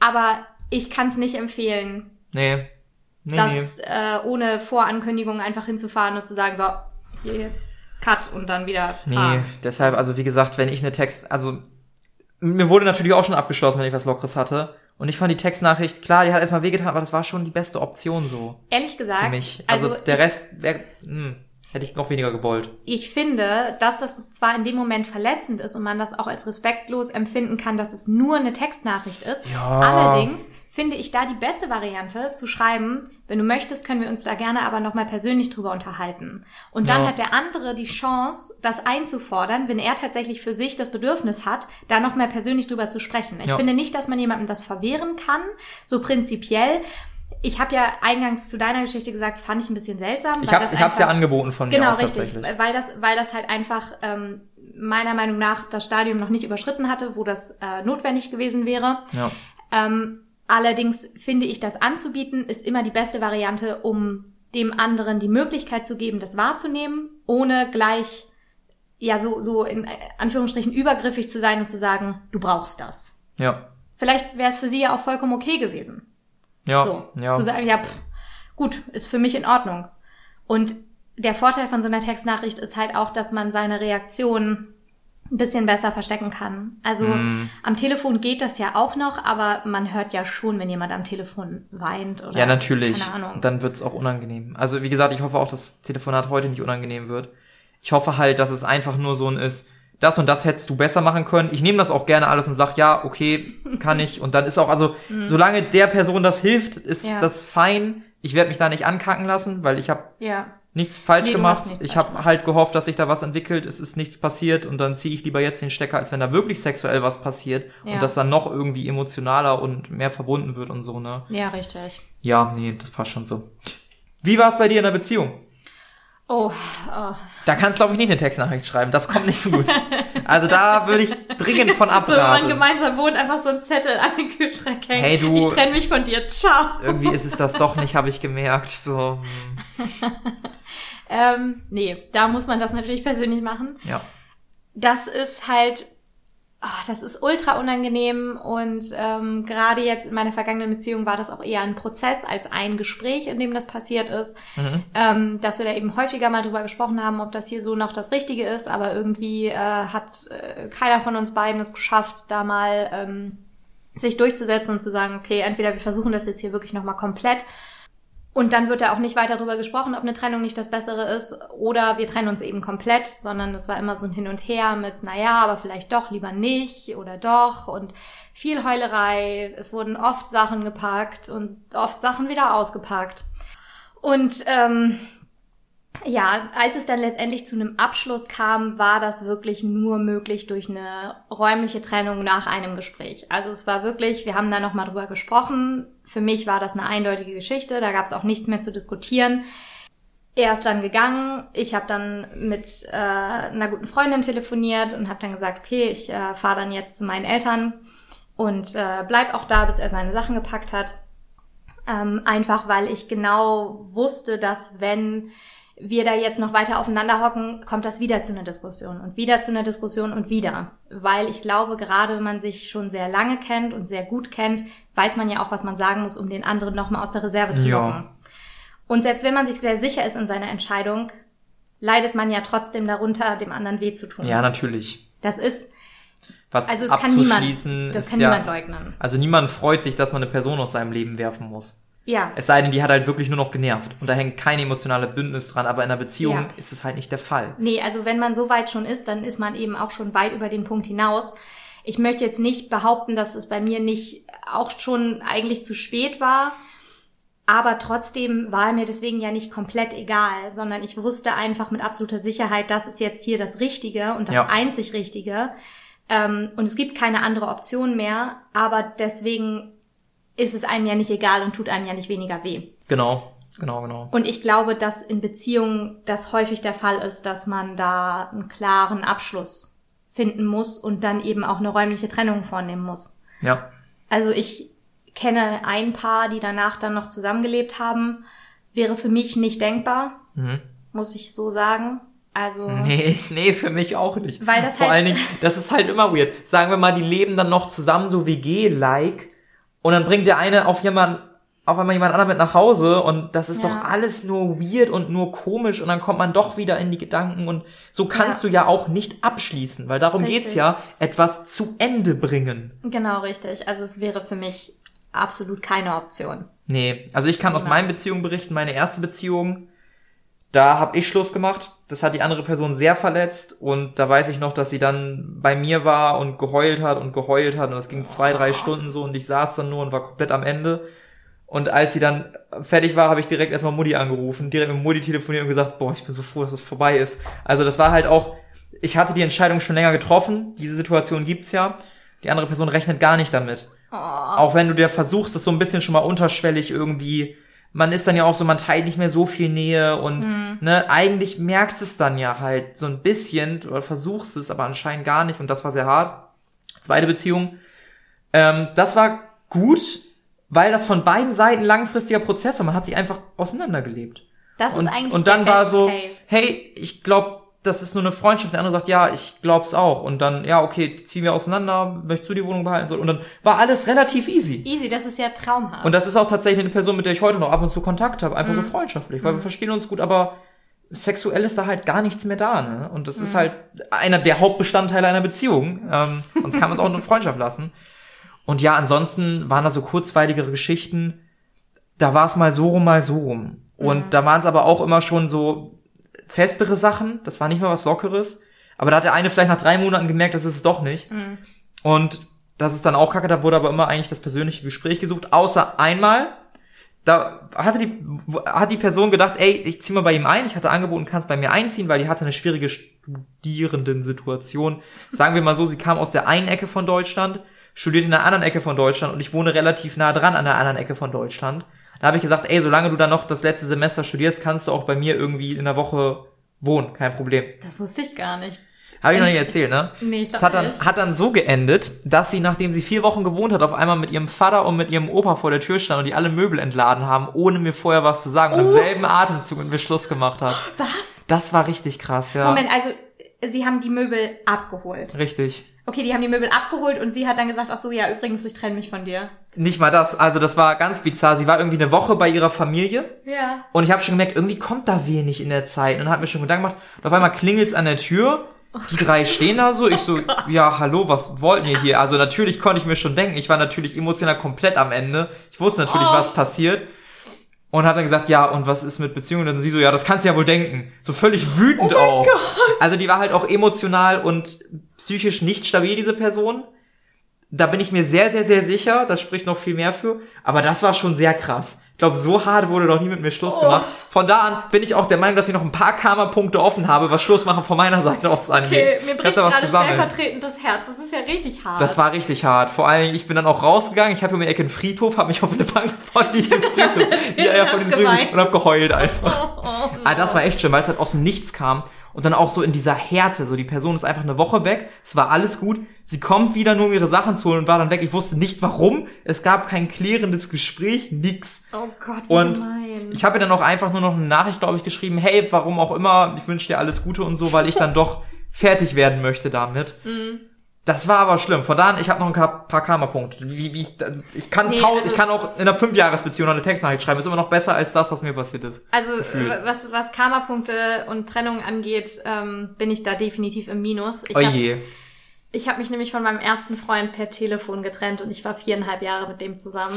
Aber ich kann es nicht empfehlen, nee. Nee, das nee. äh, ohne Vorankündigung einfach hinzufahren und zu sagen, so, hier jetzt Cut und dann wieder Nee, fahren. deshalb, also wie gesagt, wenn ich eine Text, also mir wurde natürlich auch schon abgeschlossen, wenn ich was Lockeres hatte. Und ich fand die Textnachricht, klar, die hat erstmal wehgetan, aber das war schon die beste Option so Ehrlich gesagt, für mich. Also, also der ich, Rest wär, hm, hätte ich noch weniger gewollt. ich finde, dass das zwar in dem Moment verletzend ist und man das auch als respektlos empfinden kann, dass es nur eine Textnachricht ist. Ja. Allerdings finde ich da die beste Variante zu schreiben, wenn du möchtest, können wir uns da gerne aber nochmal persönlich drüber unterhalten. Und dann Ja. hat der andere die Chance, das einzufordern, wenn er tatsächlich für sich das Bedürfnis hat, da nochmal persönlich drüber zu sprechen. Ich Ja. finde nicht, dass man jemandem das verwehren kann, so prinzipiell. Ich habe ja eingangs zu deiner Geschichte gesagt, fand ich ein bisschen seltsam. Ich habe hab's ja angeboten von genau, mir aus richtig, tatsächlich. weil das, weil das halt einfach ähm, meiner Meinung nach das Stadium noch nicht überschritten hatte, wo das äh, notwendig gewesen wäre. Ja. Ähm, allerdings finde ich, das anzubieten ist immer die beste Variante, um dem anderen die Möglichkeit zu geben, das wahrzunehmen, ohne gleich ja so so in Anführungsstrichen übergriffig zu sein und zu sagen, du brauchst das. Ja. Vielleicht wäre es für sie ja auch vollkommen okay gewesen. Ja. So, ja. zu sagen, ja, pff, gut, ist für mich in Ordnung. Und der Vorteil von so einer Textnachricht ist halt auch, dass man seine Reaktion ein bisschen besser verstecken kann. Also Mm. am Telefon geht das ja auch noch, aber man hört ja schon, wenn jemand am Telefon weint oder Ja, natürlich. keine Ahnung. Dann wird's auch unangenehm. Also wie gesagt, ich hoffe auch, dass das Telefonat heute nicht unangenehm wird. Ich hoffe halt, dass es einfach nur so ein ist, das und das hättest du besser machen können. Ich nehme das auch gerne alles und sag, ja, okay, kann ich. Und dann ist auch, also, solange der Person das hilft, ist. Ja. das fein. Ich werde mich da nicht ankacken lassen, weil ich habe ja, nichts falsch Nee, du gemacht. nichts ich habe halt gehofft, dass sich da was entwickelt. Es ist nichts passiert und dann ziehe ich lieber jetzt den Stecker, als wenn da wirklich sexuell was passiert Ja. und das dann noch irgendwie emotionaler und mehr verbunden wird und so, ne? ja, richtig. Ja, nee, das passt schon so. Wie war es bei dir in der Beziehung? Oh, oh. Da kannst glaube ich nicht eine Textnachricht schreiben. Das kommt nicht so gut. Also da würde ich dringend von So, wenn man abraten. gemeinsam wohnt, einfach so ein Zettel an den Kühlschrank hängen. Hey, du- Ich trenne mich von dir. Ciao. Irgendwie ist es das doch nicht, habe ich gemerkt. So, hm, Ähm, nee, da muss man das natürlich persönlich machen. ja. das ist halt, ah, das ist ultra unangenehm und ähm, gerade jetzt in meiner vergangenen Beziehung war das auch eher ein Prozess als ein Gespräch, in dem das passiert ist, Mhm. ähm, dass wir da eben häufiger mal drüber gesprochen haben, ob das hier so noch das Richtige ist, aber irgendwie äh, hat äh, keiner von uns beiden es geschafft, da mal ähm, sich durchzusetzen und zu sagen, okay, entweder wir versuchen das jetzt hier wirklich nochmal komplett und dann wird da auch nicht weiter drüber gesprochen, ob eine Trennung nicht das Bessere ist oder wir trennen uns eben komplett, sondern es war immer so ein Hin und Her mit, naja, aber vielleicht doch lieber nicht oder doch und viel Heulerei. Es wurden oft Sachen gepackt und oft Sachen wieder ausgepackt. Und ähm, ja, als es dann letztendlich zu einem Abschluss kam, war das wirklich nur möglich durch eine räumliche Trennung nach einem Gespräch. Also es war wirklich, wir haben da nochmal drüber gesprochen. Für mich war das eine eindeutige Geschichte, da gab es auch nichts mehr zu diskutieren. Er ist dann gegangen, ich habe dann mit äh, einer guten Freundin telefoniert und habe dann gesagt, okay, ich äh, fahre dann jetzt zu meinen Eltern und äh, bleib auch da, bis er seine Sachen gepackt hat. Ähm, einfach weil ich genau wusste, dass wenn wir da jetzt noch weiter aufeinander hocken, kommt das wieder zu einer Diskussion und wieder zu einer Diskussion und wieder. Weil ich glaube, gerade wenn man sich schon sehr lange kennt und sehr gut kennt, weiß man ja auch, was man sagen muss, um den anderen nochmal aus der Reserve zu Ja. locken. Und selbst wenn man sich sehr sicher ist in seiner Entscheidung, leidet man ja trotzdem darunter, dem anderen weh zu tun. Ja, natürlich. Das ist, Was also es kann niemand, abzuschließen das ist kann ja, niemand leugnen. also niemand freut sich, dass man eine Person aus seinem Leben werfen muss. Ja, Es sei denn, die hat halt wirklich nur noch genervt und da hängt kein emotionale Bündnis dran, aber in einer Beziehung Ja. ist es halt nicht der Fall. Nee, also wenn man so weit schon ist, dann ist man eben auch schon weit über den Punkt hinaus. Ich möchte jetzt nicht behaupten, dass es bei mir nicht auch schon eigentlich zu spät war, aber trotzdem war mir deswegen ja nicht komplett egal, sondern ich wusste einfach mit absoluter Sicherheit, das ist jetzt hier das Richtige und das Ja. einzig Richtige. Ähm, und es gibt keine andere Option mehr, aber deswegen ist es einem ja nicht egal und tut einem ja nicht weniger weh. Genau, genau, genau. Und ich glaube, dass in Beziehungen das häufig der Fall ist, dass man da einen klaren Abschluss finden muss und dann eben auch eine räumliche Trennung vornehmen muss. Ja. Also ich kenne ein Paar, die danach dann noch zusammengelebt haben. Wäre für mich nicht denkbar, Mhm. muss ich so sagen. Also Nee, nee, für mich auch nicht. Weil das Vor halt- allen Dingen, das ist halt immer weird. Sagen wir mal, die leben dann noch zusammen so WG-like und dann bringt der eine auf jemand, auf einmal jemand anderen mit nach Hause und das ist Ja. doch alles nur weird und nur komisch und dann kommt man doch wieder in die Gedanken und so kannst Ja. du ja auch nicht abschließen, weil darum Richtig. geht's ja, etwas zu Ende bringen. genau richtig. Also es wäre für mich absolut keine Option. Nee, also ich kann aus Niemals. meinen Beziehungen berichten, meine erste Beziehung, da habe ich Schluss gemacht. Das hat die andere Person sehr verletzt und da weiß ich noch, dass sie dann bei mir war und geheult hat und geheult hat und das ging zwei, drei Stunden so und ich saß dann nur und war komplett am Ende. Und als sie dann fertig war, habe ich direkt erstmal Mutti angerufen, direkt mit Mutti telefoniert und gesagt, boah, ich bin so froh, dass es vorbei ist. Also das war halt auch, ich hatte die Entscheidung schon länger getroffen, diese Situation gibt's ja, die andere Person rechnet gar nicht damit. Oh. Auch wenn du dir versuchst, das so ein bisschen schon mal unterschwellig irgendwie, man ist dann ja auch so, man teilt nicht mehr so viel Nähe und Mhm. ne, eigentlich merkst es dann ja halt so ein bisschen oder versuchst es, aber anscheinend gar nicht und das war sehr hart. Zweite Beziehung, ähm, das war gut, weil das von beiden Seiten langfristiger Prozess war. Man hat sich einfach auseinandergelebt. Das und, ist eigentlich und dann war so, Case. hey, ich glaube, das ist nur eine Freundschaft. Der andere sagt, ja, ich glaub's auch. Und dann, ja, okay, ziehen wir auseinander, möchtest du die Wohnung behalten? Und dann war alles relativ easy. Easy, das ist ja traumhaft. Und das ist auch tatsächlich eine Person, mit der ich heute noch ab und zu Kontakt habe, einfach Mhm. so freundschaftlich, weil wir verstehen uns gut, aber sexuell ist da halt gar nichts mehr da, ne? Und das Mhm. ist halt einer der Hauptbestandteile einer Beziehung. Ähm, sonst kann man es auch eine Freundschaft lassen. Und ja, ansonsten waren da so kurzweiligere Geschichten. Da war es mal so rum, mal so rum. Und Mhm. da waren es aber auch immer schon so festere Sachen. Das war nicht mal was Lockeres. Aber da hat der eine vielleicht nach drei Monaten gemerkt, das ist es doch nicht. Mhm. Und das ist dann auch kacke, da wurde aber immer eigentlich das persönliche Gespräch gesucht, außer einmal, da hatte die, hat die Person gedacht, ey, ich zieh mal bei ihm ein, ich hatte angeboten, kannst bei mir einziehen, weil die hatte eine schwierige Studierenden-Situation. Sagen wir mal so, sie kam aus der einen Ecke von Deutschland, studiert in der anderen Ecke von Deutschland und ich wohne relativ nah dran an der anderen Ecke von Deutschland. Da habe ich gesagt, ey, solange du dann noch das letzte Semester studierst, kannst du auch bei mir irgendwie in der Woche wohnen, kein Problem. das wusste ich gar nicht. Habe ich noch nicht erzählt, ne? Nee, ich Das hat dann, nicht. hat dann so geendet, dass sie, nachdem sie vier Wochen gewohnt hat, auf einmal mit ihrem Vater und mit ihrem Opa vor der Tür stand und die alle Möbel entladen haben, ohne mir vorher was zu sagen und im Oh. selben Atemzug mit mir Schluss gemacht hat. Was? Das war richtig krass, ja. Moment, also sie haben die Möbel abgeholt. Richtig. Okay, die haben die Möbel abgeholt und sie hat dann gesagt, ach so, ja, übrigens, ich trenne mich von dir. Nicht mal das, also das war ganz bizarr. Sie war irgendwie eine Woche bei ihrer Familie Ja. und ich habe schon gemerkt, irgendwie kommt da wenig in der Zeit und hat mir schon Gedanken gemacht. Und auf einmal klingelt's an der Tür. Die drei stehen da so. Ich so, ja, hallo, was wollten ihr hier? Also natürlich konnte ich mir schon denken. Ich war natürlich emotional komplett am Ende. Ich wusste natürlich, Oh. was passiert. Und hat dann gesagt, ja, und was ist mit Beziehungen? Und sie so, ja, das kannst du ja wohl denken. So völlig wütend auch. Also die war halt auch emotional und psychisch nicht stabil, diese Person. Da bin ich mir sehr, sehr, sehr sicher. Das spricht noch viel mehr für. Aber das war schon sehr krass. Ich glaube, so hart wurde noch nie mit mir Schluss Oh. gemacht. Von da an bin ich auch der Meinung, dass ich noch ein paar Karma-Punkte offen habe, was Schlussmachen von meiner Seite aus angeht. Okay, mir bricht gerade gesammelt. stellvertretend das Herz. Das ist ja richtig hart. Das war richtig hart. Vor allen Dingen, ich bin dann auch rausgegangen. Ich habe um die Ecke einen Friedhof, habe mich auf eine Bank von diesem Friedhof, ja, ja, von diesem. Friedhof und habe geheult einfach. oh, oh, Ah, das war echt schön, weil es halt aus dem Nichts kam und dann auch so in dieser Härte, so die Person ist einfach eine Woche weg, es war alles gut, sie kommt wieder nur um ihre Sachen zu holen und war dann weg. Ich wusste nicht warum, es gab kein klärendes Gespräch, nix. oh Gott, wie Und gemein. ich habe ihr dann auch einfach nur noch eine Nachricht, glaube ich, geschrieben, hey, warum auch immer, ich wünsche dir alles Gute und so, weil ich dann doch fertig werden möchte damit. Mhm. Das war aber schlimm. Von da an, ich habe noch ein paar Karma-Punkte. Wie, wie ich, ich kann Nee, tausend, also- ich kann auch in einer Fünfjahresbeziehung noch eine Textnachricht schreiben. Ist immer noch besser als das, was mir passiert ist. Also Gefühl. was, was Karma-Punkte und Trennung angeht, ähm, bin ich da definitiv im Minus. Ich Oh hab- je. Ich habe mich nämlich von meinem ersten Freund per Telefon getrennt und ich war viereinhalb Jahre mit dem zusammen.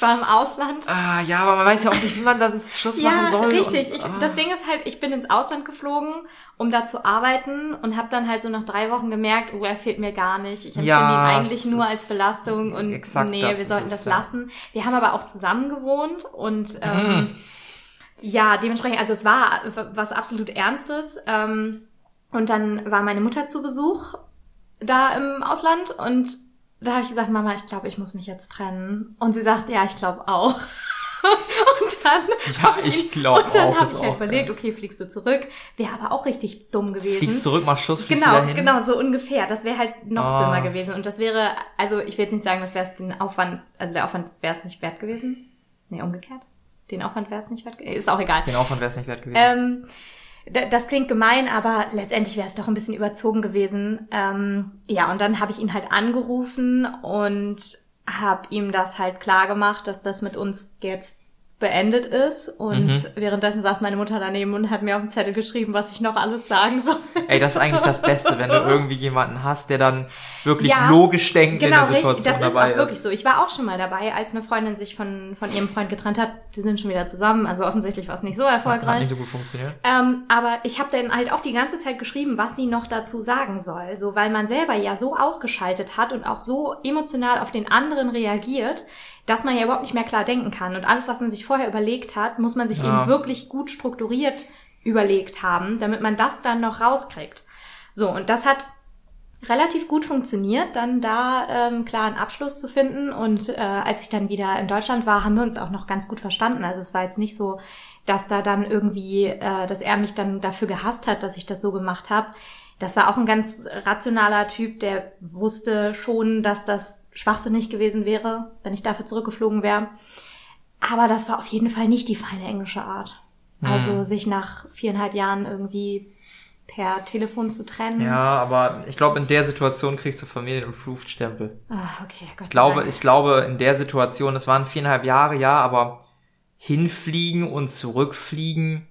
War im Ausland. Ah, ja, aber man weiß ja auch nicht, wie man dann Schluss machen Ja, soll. richtig. Und, Ich, ah. das Ding ist halt, ich bin ins Ausland geflogen, um da zu arbeiten und habe dann halt so nach drei Wochen gemerkt, oh, er fehlt mir gar nicht. Ich empfinde Ja, ihn eigentlich nur als Belastung und nee, wir sollten das lassen. Wir haben aber auch zusammen gewohnt und ähm, Mhm. ja, dementsprechend, also es war was absolut Ernstes. Ähm, und dann war meine Mutter zu Besuch da im Ausland und da habe ich gesagt, Mama, ich glaube, ich muss mich jetzt trennen. Und sie sagt, ja, ich glaube auch. und dann Ja, hab ich glaub Und dann habe ist ich halt überlegt, ja. okay, fliegst du zurück. Wäre aber auch richtig dumm gewesen. Fliegst zurück, mach Schluss, fliegst Genau, wieder hin. genau, so ungefähr. Das wäre halt noch Ah. dümmer gewesen. Und das wäre, also ich will jetzt nicht sagen, das wäre es den Aufwand, also der Aufwand wäre es nicht wert gewesen. Nee, umgekehrt. Den Aufwand wäre es nicht wert gewesen. Ist auch egal. Den Aufwand wäre es nicht wert gewesen. Ähm, das klingt gemein, aber letztendlich wäre es doch ein bisschen überzogen gewesen. Ähm, ja, und dann habe ich ihn halt angerufen und habe ihm das halt klar gemacht, dass das mit uns jetzt beendet ist. Und Mhm. währenddessen saß meine Mutter daneben und hat mir auf dem Zettel geschrieben, was ich noch alles sagen soll. Ey, das ist eigentlich das Beste, wenn du irgendwie jemanden hast, der dann wirklich Ja, logisch in Genau, der richtig. Situation Das ist dabei auch wirklich so. Ich war auch schon mal dabei, als eine Freundin sich von, von ihrem Freund getrennt hat. Die sind schon wieder zusammen. Also offensichtlich war es nicht so Hat erfolgreich. nicht so gut funktioniert. Ähm, aber ich habe dann halt auch die ganze Zeit geschrieben, was sie noch dazu sagen soll. So, weil man selber ja so ausgeschaltet hat und auch so emotional auf den anderen reagiert, dass man ja überhaupt nicht mehr klar denken kann. Und alles, was man sich vorher überlegt hat, muss man sich Ja. eben wirklich gut strukturiert überlegt haben, damit man das dann noch rauskriegt. So, und das hat relativ gut funktioniert, dann da ähm, klar einen Abschluss zu finden. Und äh, als ich dann wieder in Deutschland war, haben wir uns auch noch ganz gut verstanden. Also es war jetzt nicht so, dass da dann irgendwie, äh, dass er mich dann dafür gehasst hat, dass ich das so gemacht habe. Das war auch ein ganz rationaler Typ, der wusste schon, dass das schwachsinnig gewesen wäre, wenn ich dafür zurückgeflogen wäre. Aber das war auf jeden Fall nicht die feine englische Art. Also Hm. sich nach viereinhalb Jahren irgendwie per Telefon zu trennen. Ja, aber ich glaube, in der Situation kriegst du Familien-Approved-Stempel. Ah, okay, Gott Ich glaube, Dank. ich glaube, in der Situation, es waren viereinhalb Jahre, ja, aber hinfliegen und zurückfliegen.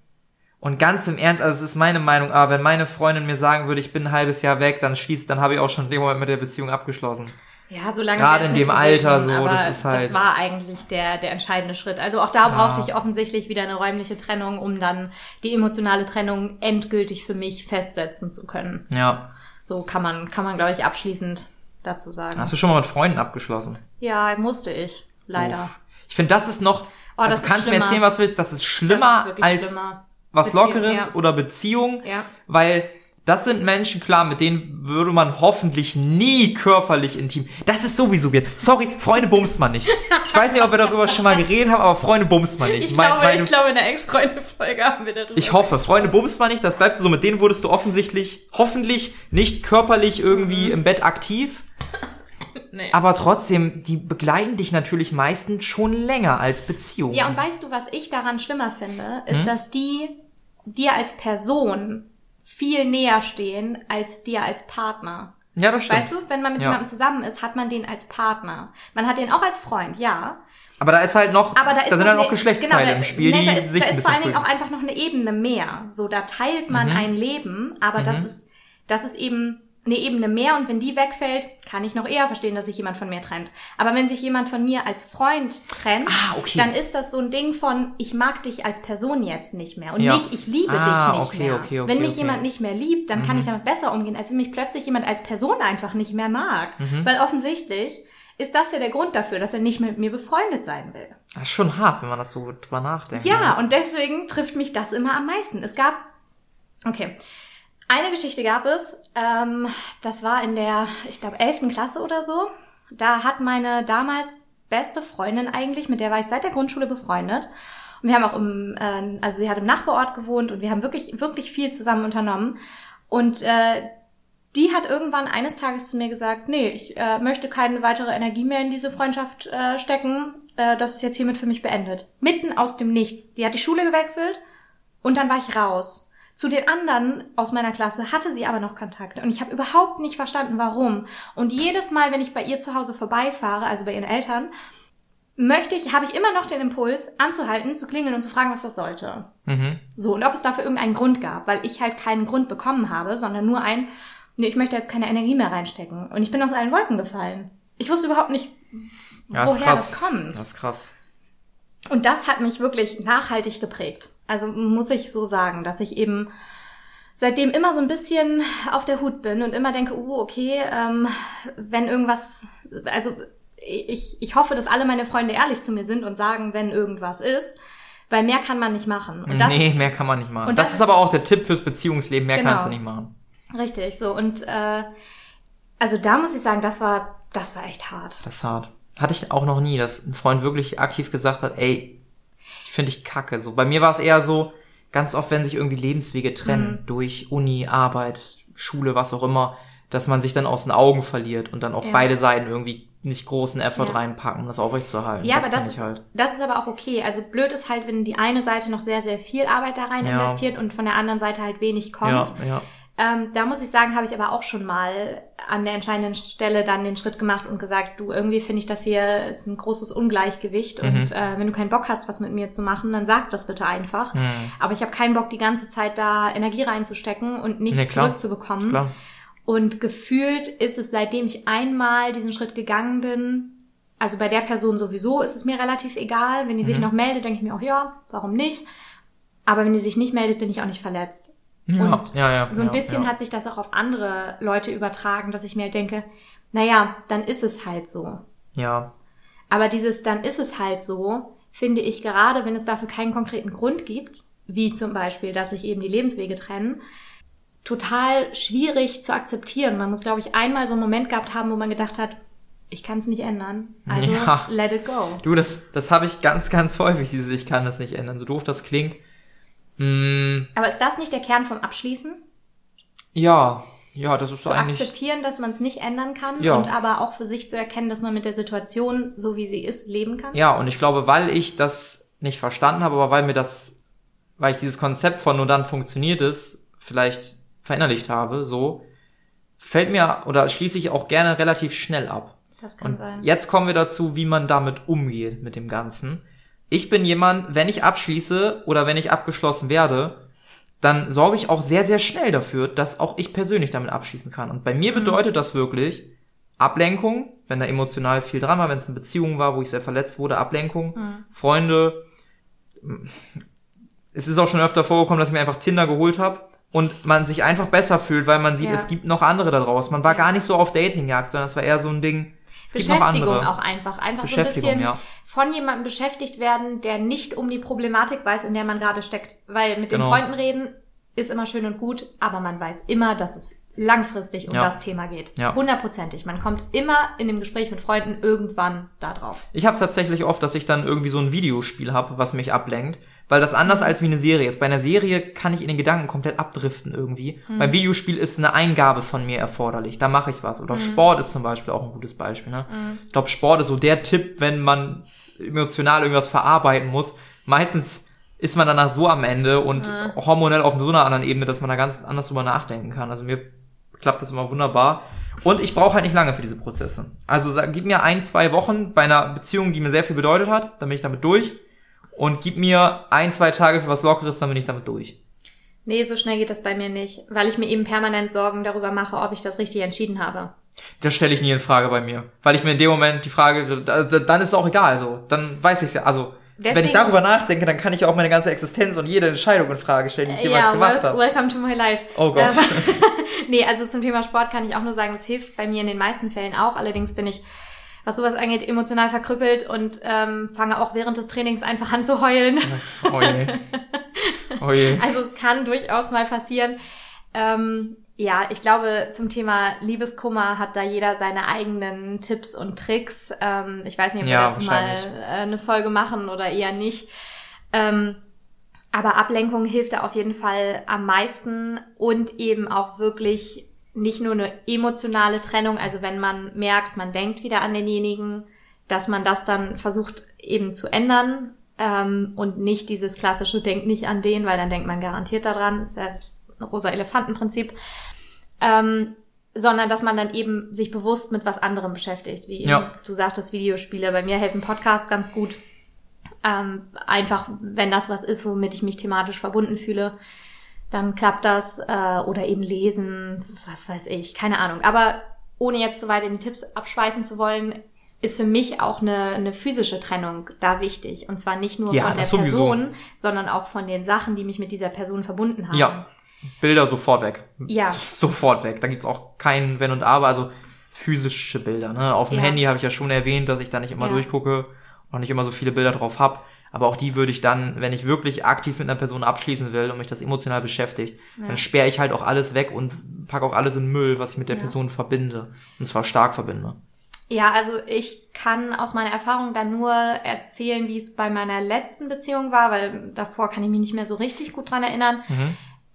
Und ganz im Ernst, also es ist meine Meinung, aber wenn meine Freundin mir sagen würde, ich bin ein halbes Jahr weg, dann schließt, dann habe ich auch schon dem Moment mit der Beziehung abgeschlossen. Ja, so lange Gerade in dem Alter so, das ist halt- Das war eigentlich der, der entscheidende Schritt. Also auch da Ja. brauchte ich offensichtlich wieder eine räumliche Trennung, um dann die emotionale Trennung endgültig für mich festsetzen zu können. Ja. So kann man, kann man, glaube ich, abschließend dazu sagen. Hast du schon mal mit Freunden abgeschlossen? Ja, musste ich. Leider. Uff. Ich finde, das ist noch, Oh, das also ist kannst du mir erzählen, was du willst, das ist schlimmer Das ist als schlimmer. Was Beziehung, Lockeres ja. oder Beziehung, Ja. weil das sind Menschen, klar, mit denen würde man hoffentlich nie körperlich intim. Das ist sowieso weird. Sorry, Freunde bumst man nicht. Ich weiß nicht, ob wir darüber schon mal geredet haben, aber Freunde bumst man nicht. Ich, Mein- glaube, meine- ich glaube, in der Ex-Freunde-Folge haben wir darüber ich hoffe. Freunde bumst man nicht, das bleibt so. Mit denen wurdest du offensichtlich, hoffentlich nicht körperlich irgendwie Mhm. im Bett aktiv. Nee. Aber trotzdem, die begleiten dich natürlich meistens schon länger als Beziehungen. Ja, und weißt du, was ich daran schlimmer finde, Hm? ist, dass die dir als Person viel näher stehen als dir als Partner. ja, das stimmt. Weißt du, wenn man mit Ja. jemandem zusammen ist, hat man den als Partner. Man hat den auch als Freund, ja. Aber da ist halt noch, Aber da ist sind halt noch eine- Geschlechtsteile genau, da- im Spiel, nee, die da ist, sich da ist vor allen Dingen auch einfach noch eine Ebene mehr. So, da teilt man Mhm. ein Leben, aber das ist, das ist eben eine Ebene mehr und wenn die wegfällt, kann ich noch eher verstehen, dass sich jemand von mir trennt. Aber wenn sich jemand von mir als Freund trennt, Ah, okay. dann ist das so ein Ding von, ich mag dich als Person jetzt nicht mehr und Ja. nicht, ich liebe Ah, dich nicht okay, mehr. okay, wenn mich jemand nicht mehr liebt, dann kann ich damit besser umgehen, als wenn mich plötzlich jemand als Person einfach nicht mehr mag. Mhm. Weil offensichtlich ist das ja der Grund dafür, dass er nicht mit mir befreundet sein will. Das ist schon hart, wenn man das so drüber nachdenkt. Ja, und deswegen trifft mich das immer am meisten. Es gab, okay, eine Geschichte gab es, ähm, das war in der, ich glaube, 11. Klasse oder so. Da hat meine damals beste Freundin eigentlich, mit der war ich seit der Grundschule befreundet. Und wir haben auch im, äh, also sie hat im Nachbarort gewohnt und wir haben wirklich, wirklich viel zusammen unternommen. Und äh, die hat irgendwann eines Tages zu mir gesagt, nee, ich äh, möchte keine weitere Energie mehr in diese Freundschaft äh, stecken. Äh, das ist jetzt hiermit für mich beendet. Mitten aus dem Nichts. Die hat die Schule gewechselt und dann war ich raus. Zu den anderen aus meiner Klasse hatte sie aber noch Kontakt und ich habe überhaupt nicht verstanden, warum. Und jedes Mal, wenn ich bei ihr zu Hause vorbeifahre, also bei ihren Eltern, möchte ich, habe ich immer noch den Impuls, anzuhalten, zu klingeln und zu fragen, was das sollte. Mhm. So, und ob es dafür irgendeinen Grund gab, weil ich halt keinen Grund bekommen habe, sondern nur ein, nee, ich möchte jetzt keine Energie mehr reinstecken. Und ich bin aus allen Wolken gefallen. Ich wusste überhaupt nicht, Ja, woher das kommt. Das ist krass. Und das hat mich wirklich nachhaltig geprägt. Also muss ich so sagen, dass ich eben seitdem immer so ein bisschen auf der Hut bin und immer denke, oh, okay, ähm, wenn irgendwas, also ich, ich hoffe, dass alle meine Freunde ehrlich zu mir sind und sagen, wenn irgendwas ist, weil mehr kann man nicht machen. Und das nee, mehr kann man nicht machen. und Das, das ist aber auch der Tipp fürs Beziehungsleben, mehr Genau. kannst du nicht machen. Richtig, so. Und äh, also da muss ich sagen, das war, das war echt hart. Das ist hart. Hatte ich auch noch nie, dass ein Freund wirklich aktiv gesagt hat, ey, finde dich kacke. So, bei mir war es eher so, ganz oft, wenn sich irgendwie Lebenswege trennen, durch Uni, Arbeit, Schule, was auch immer, dass man sich dann aus den Augen verliert und dann auch Ja. beide Seiten irgendwie nicht großen Effort Ja. reinpacken, um das aufrechtzuerhalten. Ja, das aber das ist, ich halt. das ist aber auch okay. Also blöd ist halt, wenn die eine Seite noch sehr, sehr viel Arbeit da rein Ja. investiert und von der anderen Seite halt wenig kommt. Ja, ja. Ähm, da muss ich sagen, habe ich aber auch schon mal an der entscheidenden Stelle dann den Schritt gemacht und gesagt, du, irgendwie finde ich das hier ist ein großes Ungleichgewicht Mhm. und äh, wenn du keinen Bock hast, was mit mir zu machen, dann sag das bitte einfach. Mhm. Aber ich habe keinen Bock, die ganze Zeit da Energie reinzustecken und nichts Nee, klar. zurückzubekommen. Klar. Und gefühlt ist es, seitdem ich einmal diesen Schritt gegangen bin, also bei der Person sowieso ist es mir relativ egal. Wenn die Mhm. sich noch meldet, denke ich mir auch, ja, warum nicht? Aber wenn die sich nicht meldet, bin ich auch nicht verletzt. Ja, Und ja, ja. so ein ja, bisschen ja. hat sich das auch auf andere Leute übertragen, dass ich mir halt denke, naja, dann ist es halt so. Ja, Aber dieses dann ist es halt so, finde ich gerade, wenn es dafür keinen konkreten Grund gibt, wie zum Beispiel, dass sich eben die Lebenswege trennen, total schwierig zu akzeptieren. Man muss, glaube ich, einmal so einen Moment gehabt haben, wo man gedacht hat, ich kann es nicht ändern. Also Ja. let it go. Du, das, das habe ich ganz, ganz häufig, dieses Ich kann das nicht ändern. So doof das klingt. Mm, Aber ist das nicht der Kern vom Abschließen? ja, ja, das ist Zu eigentlich. akzeptieren, dass man es nicht ändern kann Ja. und aber auch für sich zu erkennen, dass man mit der Situation, so wie sie ist, leben kann? Ja, und ich glaube, weil ich das nicht verstanden habe, aber weil mir das, weil ich dieses Konzept von nur dann funktioniert es, vielleicht verinnerlicht habe, so, fällt mir oder schließe ich auch gerne relativ schnell ab. Das kann Und sein. jetzt kommen wir dazu, wie man damit umgeht mit dem Ganzen. Ich bin jemand, wenn ich abschließe oder wenn ich abgeschlossen werde, dann sorge ich auch sehr, sehr schnell dafür, dass auch ich persönlich damit abschließen kann. Und bei mir bedeutet das wirklich Ablenkung, wenn da emotional viel dran war, wenn es eine Beziehung war, wo ich sehr verletzt wurde, Ablenkung, Freunde. Es ist auch schon öfter vorgekommen, dass ich mir einfach Tinder geholt habe und man sich einfach besser fühlt, weil man sieht, Ja. es gibt noch andere da draußen. Man war gar nicht so auf Datingjagd, sondern es war eher so ein Ding, es gibt noch Beschäftigung andere. auch einfach. Einfach so ein Beschäftigung, bisschen ja. Von jemandem beschäftigt werden, der nicht um die Problematik weiß, in der man gerade steckt. Weil mit den Genau. Freunden reden ist immer schön und gut, aber man weiß immer, dass es langfristig um Ja. das Thema geht. Ja. Hundertprozentig. Man kommt immer in dem Gespräch mit Freunden irgendwann da drauf. Ich habe es tatsächlich oft, dass ich dann irgendwie so ein Videospiel habe, was mich ablenkt, weil das anders als wie eine Serie ist. Bei einer Serie kann ich in den Gedanken komplett abdriften irgendwie. Beim Videospiel ist eine Eingabe von mir erforderlich. Da mache ich was. Oder Sport ist zum Beispiel auch ein gutes Beispiel. Ne? Ich glaube, Sport ist so der Tipp, wenn man emotional irgendwas verarbeiten muss. Meistens ist man danach so am Ende und hormonell auf so einer anderen Ebene, dass man da ganz anders drüber nachdenken kann. Also mir klappt das immer wunderbar. Und ich brauche halt nicht lange für diese Prozesse. Also gib mir ein, zwei Wochen bei einer Beziehung, die mir sehr viel bedeutet hat, dann bin ich damit durch. Und gib mir ein, zwei Tage für was Lockeres, dann bin ich damit durch. Nee, so schnell geht das bei mir nicht, weil ich mir eben permanent Sorgen darüber mache, ob ich das richtig entschieden habe. Das stelle ich nie in Frage bei mir. Weil ich mir in dem Moment die Frage, da- da- dann ist es auch egal, so. Dann weiß ich ja. Also, wenn ich Deswegen- darüber nachdenke, dann kann ich auch meine ganze Existenz und jede Entscheidung in Frage stellen, die ich jemals ja, gemacht wel habe. welcome to my life. Oh Gott. Nee, also zum Thema Sport kann ich auch nur sagen, das hilft bei mir in den meisten Fällen auch. Allerdings bin ich, was sowas angeht, emotional verkrüppelt und ähm, fange auch während des Trainings einfach an zu heulen. Oh je. Oh je. Also es kann durchaus mal passieren. Ähm, ja, ich glaube, zum Thema Liebeskummer hat da jeder seine eigenen Tipps und Tricks. Ähm, ich weiß nicht, ob wir Ja, dazu mal äh, eine Folge machen oder eher nicht. Ähm, aber Ablenkung hilft da auf jeden Fall am meisten und eben auch wirklich nicht nur eine emotionale Trennung, also wenn man merkt, man denkt wieder an denjenigen, dass man das dann versucht eben zu ändern ähm, und nicht dieses klassische Denk nicht an den, weil dann denkt man garantiert daran, ist ja das rosa Elefantenprinzip, ähm, sondern dass man dann eben sich bewusst mit was anderem beschäftigt, wie eben, Ja. du sagtest Videospiele, bei mir helfen Podcasts ganz gut, ähm, einfach, wenn das was ist, womit ich mich thematisch verbunden fühle, dann klappt das. Äh, oder eben lesen, was weiß ich, keine Ahnung. Aber ohne jetzt so weit in die Tipps abschweifen zu wollen, ist für mich auch eine, eine physische Trennung da wichtig. Und zwar nicht nur Ja, von der das sowieso. Person, sondern auch von den Sachen, die mich mit dieser Person verbunden haben. Ja. Bilder sofort weg. Ja. Sofort weg. Da gibt's auch kein Wenn und Aber, also physische Bilder. Ne? Auf dem Ja. Handy habe ich ja schon erwähnt, dass ich da nicht immer Ja. durchgucke und nicht immer so viele Bilder drauf hab. Aber auch die würde ich dann, wenn ich wirklich aktiv mit einer Person abschließen will und mich das emotional beschäftigt, dann sperre ich halt auch alles weg und packe auch alles in Müll, was ich mit der Ja. Person verbinde. Und zwar stark verbinde. Ja, also ich kann aus meiner Erfahrung dann nur erzählen, wie es bei meiner letzten Beziehung war, weil davor kann ich mich nicht mehr so richtig gut dran erinnern.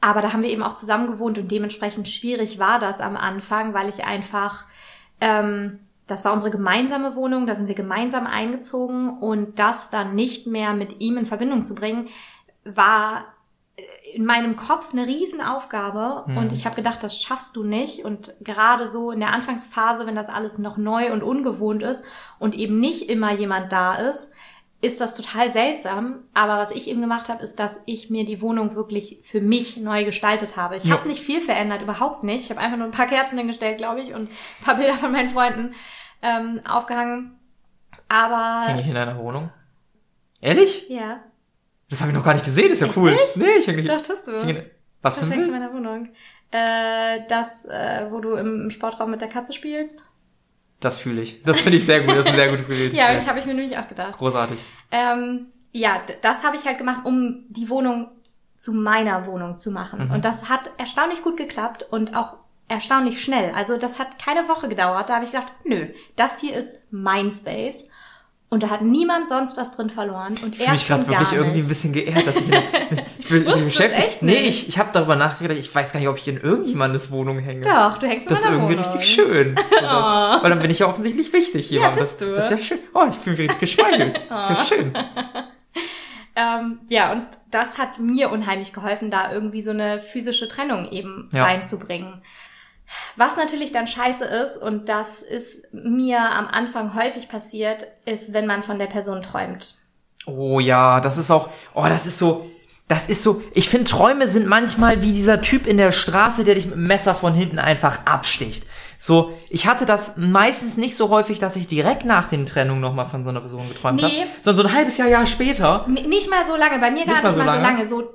Aber da haben wir eben auch zusammen gewohnt und dementsprechend schwierig war das am Anfang, weil ich einfach, ähm, das war unsere gemeinsame Wohnung, da sind wir gemeinsam eingezogen und das dann nicht mehr mit ihm in Verbindung zu bringen, war in meinem Kopf eine Riesenaufgabe und ich habe gedacht, das schaffst du nicht. Und gerade so in der Anfangsphase, wenn das alles noch neu und ungewohnt ist und eben nicht immer jemand da ist, ist das total seltsam. Aber was ich eben gemacht habe, ist, dass ich mir die Wohnung wirklich für mich neu gestaltet habe. Ich Ja. habe nicht viel verändert, überhaupt nicht. Ich habe einfach nur ein paar Kerzen hingestellt, glaube ich, und ein paar Bilder von meinen Freunden ähm, aufgehangen. Aber Häng ich in deiner Wohnung? Ehrlich? ja, Das habe ich noch gar nicht gesehen, ist ja cool. Nee, ich häng nicht. doch tust du. in- Was für ein du Bild? meiner Wohnung. Äh, das, äh, wo du im Sportraum mit der Katze spielst. Das fühle ich. Das finde ich sehr gut. Das ist ein sehr gutes gewähltes Ja, Bild. habe ich mir nämlich auch gedacht. Großartig. Ähm, ja, das habe ich halt gemacht, um die Wohnung zu meiner Wohnung zu machen. Und das hat erstaunlich gut geklappt und auch erstaunlich schnell. Also das hat keine Woche gedauert. Da habe ich gedacht, nö, das hier ist mein Space. Und da hat niemand sonst was drin verloren. Und Ich er fühle mich gerade wirklich irgendwie ein bisschen geehrt, dass ich ich du's beschäftigt. echt Nee, nicht? ich, ich habe darüber nachgedacht, ich weiß gar nicht, ob ich in irgendjemandes Wohnung hänge. Doch, du hängst in Das ist irgendwie Wohnung. richtig schön. So, das, Weil dann bin ich ja offensichtlich wichtig jemandem. bist das, du. das ist ja schön. Oh, ich fühle mich richtig geschmeichelt. Das ist ja schön. Ähm, ja, und das hat mir unheimlich geholfen, da irgendwie so eine physische Trennung eben Ja. reinzubringen. Was natürlich dann scheiße ist, und das ist mir am Anfang häufig passiert, ist, wenn man von der Person träumt. Oh ja, das ist auch, oh, das ist so, das ist so, ich finde Träume sind manchmal wie dieser Typ in der Straße, der dich mit dem Messer von hinten einfach absticht. So, ich hatte das meistens nicht so häufig, dass ich direkt nach den Trennungen nochmal von so einer Person geträumt Nee. habe, sondern so ein halbes Jahr, Jahr später. N nicht mal so lange, bei mir gar Nicht nicht, mal so mal so lange? lange, so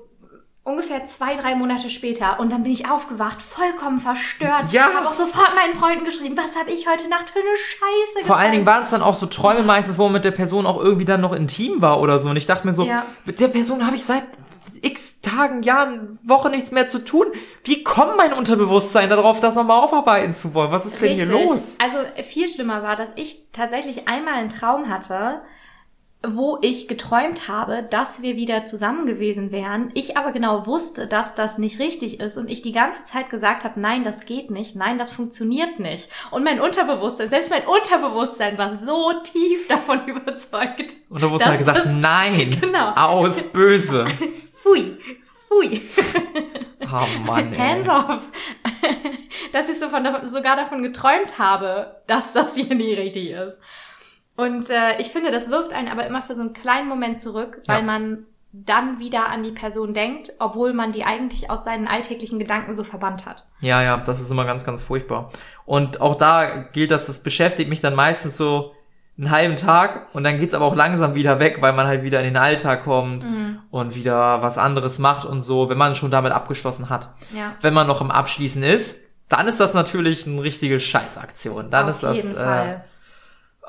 ungefähr zwei, drei Monate später. Und dann bin ich aufgewacht, vollkommen verstört. Ja. Habe auch sofort meinen Freunden geschrieben, was habe ich heute Nacht für eine Scheiße Vor allen Dingen waren es dann auch so Träume meistens, wo man mit der Person auch irgendwie dann noch intim war oder so. Und ich dachte mir so, Ja. mit der Person habe ich seit x Tagen, Jahren, Wochen nichts mehr zu tun. Wie kommt mein Unterbewusstsein darauf, das nochmal aufarbeiten zu wollen? Was ist denn hier Richtig. los? Also viel schlimmer war, dass ich tatsächlich einmal einen Traum hatte, wo ich geträumt habe, dass wir wieder zusammen gewesen wären. Ich aber genau wusste, dass das nicht richtig ist und ich die ganze Zeit gesagt habe, nein, das geht nicht, nein, das funktioniert nicht. Und mein Unterbewusstsein, selbst mein Unterbewusstsein war so tief davon überzeugt. Unterbewusstsein hat dass gesagt, das- nein, Genau. aus, böse. Pfui, pfui. Oh Mann, ey. Hands off. dass ich so von, sogar davon geträumt habe, dass das hier nie richtig ist. Und äh, ich finde, das wirft einen aber immer für so einen kleinen Moment zurück, weil Ja. man dann wieder an die Person denkt, obwohl man die eigentlich aus seinen alltäglichen Gedanken so verbannt hat. Ja, ja, das ist immer ganz, ganz furchtbar. Und auch da gilt das, das beschäftigt mich dann meistens so einen halben Tag und dann geht's aber auch langsam wieder weg, weil man halt wieder in den Alltag kommt Mhm. und wieder was anderes macht und so, wenn man schon damit abgeschlossen hat. Ja. Wenn man noch im Abschließen ist, dann ist das natürlich eine richtige Scheißaktion. Dann Auf ist das, jeden äh, Fall.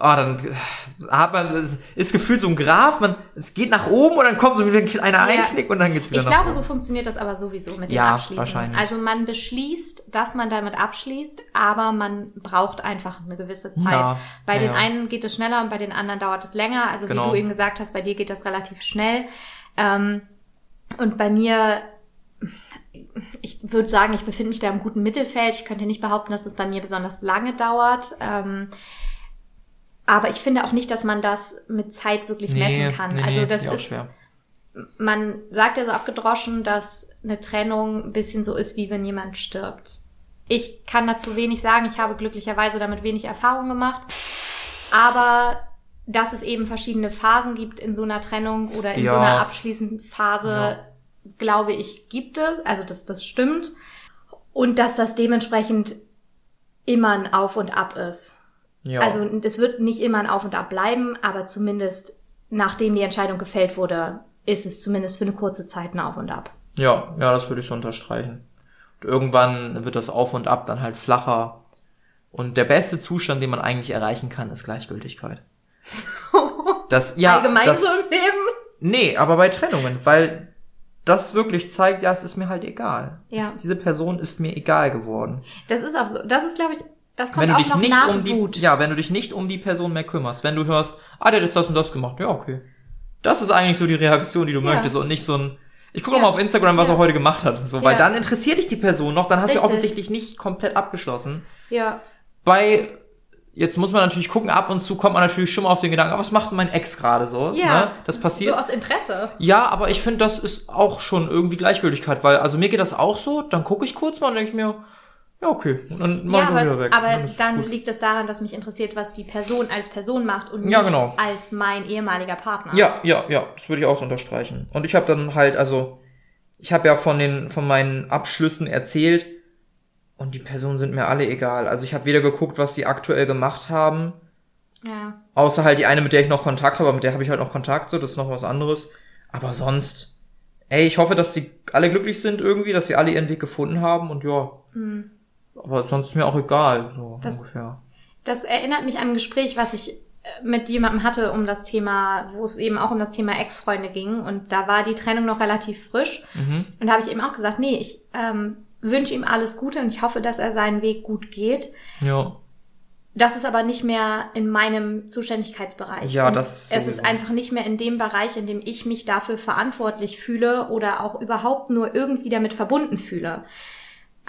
Oh, dann äh, hat man, es ist gefühlt so ein Graph, man, es geht nach oben und dann kommt so wieder ein kleiner Ja. Einknick und dann geht's wieder Ich nach glaube, oben. so funktioniert das aber sowieso mit dem Ja, Abschließen. wahrscheinlich. Also man beschließt, dass man damit abschließt, aber man braucht einfach eine gewisse Zeit. Ja, bei ja, den einen geht es schneller und bei den anderen dauert es länger. Also Genau. wie du eben gesagt hast, bei dir geht das relativ schnell. Ähm, und bei mir, ich würde sagen, ich befinde mich da im guten Mittelfeld. Ich könnte nicht behaupten, dass es bei mir besonders lange dauert. Ähm, aber ich finde auch nicht, dass man das mit Zeit wirklich messen kann. nee, also nee, das ist schwer. man sagt ja so abgedroschen, dass eine Trennung ein bisschen so ist, wie wenn jemand stirbt. Ich kann dazu wenig sagen. Ich habe glücklicherweise damit wenig Erfahrung gemacht. Aber dass es eben verschiedene Phasen gibt in so einer Trennung oder in Ja. so einer abschließenden Phase, Ja. glaube ich, gibt es. Also das, das stimmt. Und dass das dementsprechend immer ein Auf und Ab ist. Ja. Also es wird nicht immer ein Auf und Ab bleiben, aber zumindest nachdem die Entscheidung gefällt wurde, ist es zumindest für eine kurze Zeit ein Auf und Ab. Ja, ja, das würde ich so unterstreichen. Und irgendwann wird das Auf und Ab dann halt flacher. Und der beste Zustand, den man eigentlich erreichen kann, ist Gleichgültigkeit. Das, ja, Allgemein das, so im Leben. nee, aber bei Trennungen, weil das wirklich zeigt, ja, es ist mir halt egal. Ja. Es, diese Person ist mir egal geworden. Das ist auch so. Das ist, glaube ich, das kommt Wenn du dich nicht um die, Wut. ja, wenn du dich nicht um die Person mehr kümmerst, wenn du hörst, ah, der hat jetzt das und das gemacht, ja, okay. Das ist eigentlich so die Reaktion, die du Ja. möchtest und nicht so ein, ich gucke Ja. mal auf Instagram, was Ja. er heute gemacht hat, und so, weil Ja. dann interessiert dich die Person noch, dann hast du Richtig. offensichtlich nicht komplett abgeschlossen. Ja. Bei, jetzt muss man natürlich gucken, ab und zu kommt man natürlich schon mal auf den Gedanken, was macht mein Ex gerade so, Ja. ne? Das passiert. So aus Interesse. Ja, aber ich finde, das ist auch schon irgendwie Gleichgültigkeit, weil, also mir geht das auch so, dann gucke ich kurz mal und denke mir, ja, okay, und dann mach Ja, aber, wieder weg. aber Dann ist dann gut. liegt es daran, dass mich interessiert, was die Person als Person macht und nicht Ja, genau. als mein ehemaliger Partner. Ja, ja, ja, das würde ich auch so unterstreichen. Und ich habe dann halt, also, ich habe ja von den, von meinen Abschlüssen erzählt und die Personen sind mir alle egal. Also ich habe weder geguckt, was die aktuell gemacht haben, Ja. außer halt die eine, mit der ich noch Kontakt habe, aber mit der habe ich halt noch Kontakt, so, das ist noch was anderes. Aber sonst, ey, ich hoffe, dass die alle glücklich sind irgendwie, dass sie alle ihren Weg gefunden haben und ja. Aber sonst ist mir auch egal, so Das- ungefähr. Das erinnert mich an ein Gespräch, was ich mit jemandem hatte um das Thema, wo es eben auch um das Thema Ex-Freunde ging und da war die Trennung noch relativ frisch Mhm. und da habe ich eben auch gesagt, nee, ich ähm, wünsche ihm alles Gute und ich hoffe, dass er seinen Weg gut geht. Ja. Das ist aber nicht mehr in meinem Zuständigkeitsbereich. Ja, Und das Es sowieso. ist einfach nicht mehr in dem Bereich, in dem ich mich dafür verantwortlich fühle oder auch überhaupt nur irgendwie damit verbunden fühle.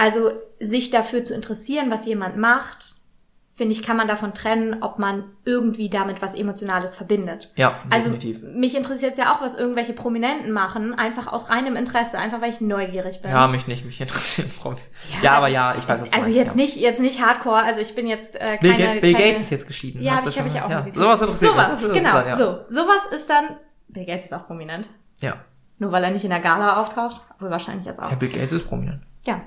Also sich dafür zu interessieren, was jemand macht, finde ich, kann man davon trennen, ob man irgendwie damit was Emotionales verbindet. Ja, Also definitiv. mich interessiert ja auch, was irgendwelche Prominenten machen, einfach aus reinem Interesse, einfach weil ich neugierig bin. ja, mich nicht, mich interessieren Promis. Ja, aber ja, ich weiß, was du also meinst, jetzt ja. nicht, jetzt nicht Hardcore, also ich bin jetzt äh, keine... Bill, Ga Bill keine, Gates ist jetzt geschieden. Ja, Hast habe ich, ich auch ja. Sowas interessiert mich. Sowas, ist genau, ja. so. Sowas ist dann... Bill Gates ist auch prominent. Ja. Nur weil er nicht in der Gala auftaucht, aber wahrscheinlich jetzt auch. ja, Bill Gates ist prominent. Ja,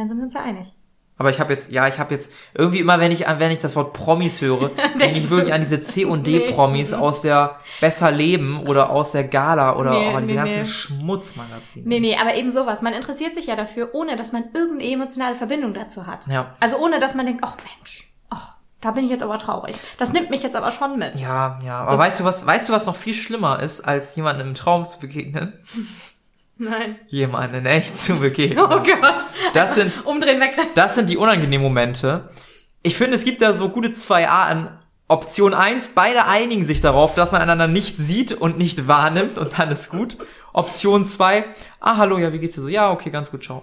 dann sind wir uns ja einig. Aber ich habe jetzt, ja, ich habe jetzt irgendwie immer, wenn ich, an- wenn ich das Wort Promis höre, denke ich wirklich an diese C und D Promis aus der Besser Leben oder aus der Gala oder Nee, oh, diese nee, ganzen nee. Schmutzmagazine. Nee, nee, aber eben sowas. Man interessiert sich ja dafür, ohne dass man irgendeine emotionale Verbindung dazu hat. Ja. Also ohne, dass man denkt, ach Mensch, ach, da bin ich jetzt aber traurig. Das nimmt mich jetzt aber schon mit. Ja, ja. Aber weißt du was, weißt du was noch viel schlimmer ist, als jemandem im Traum zu begegnen? Nein. Jemandem in echt zu begegnen. Oh Gott. Das sind, Umdrehen, wegrennen. das sind die unangenehmen Momente. Ich finde, es gibt da so gute zwei Arten. Option eins: beide einigen sich darauf, dass man einander nicht sieht und nicht wahrnimmt und dann ist gut. Option zwei: ah, hallo, ja, wie geht's dir so? Ja, okay, ganz gut, ciao.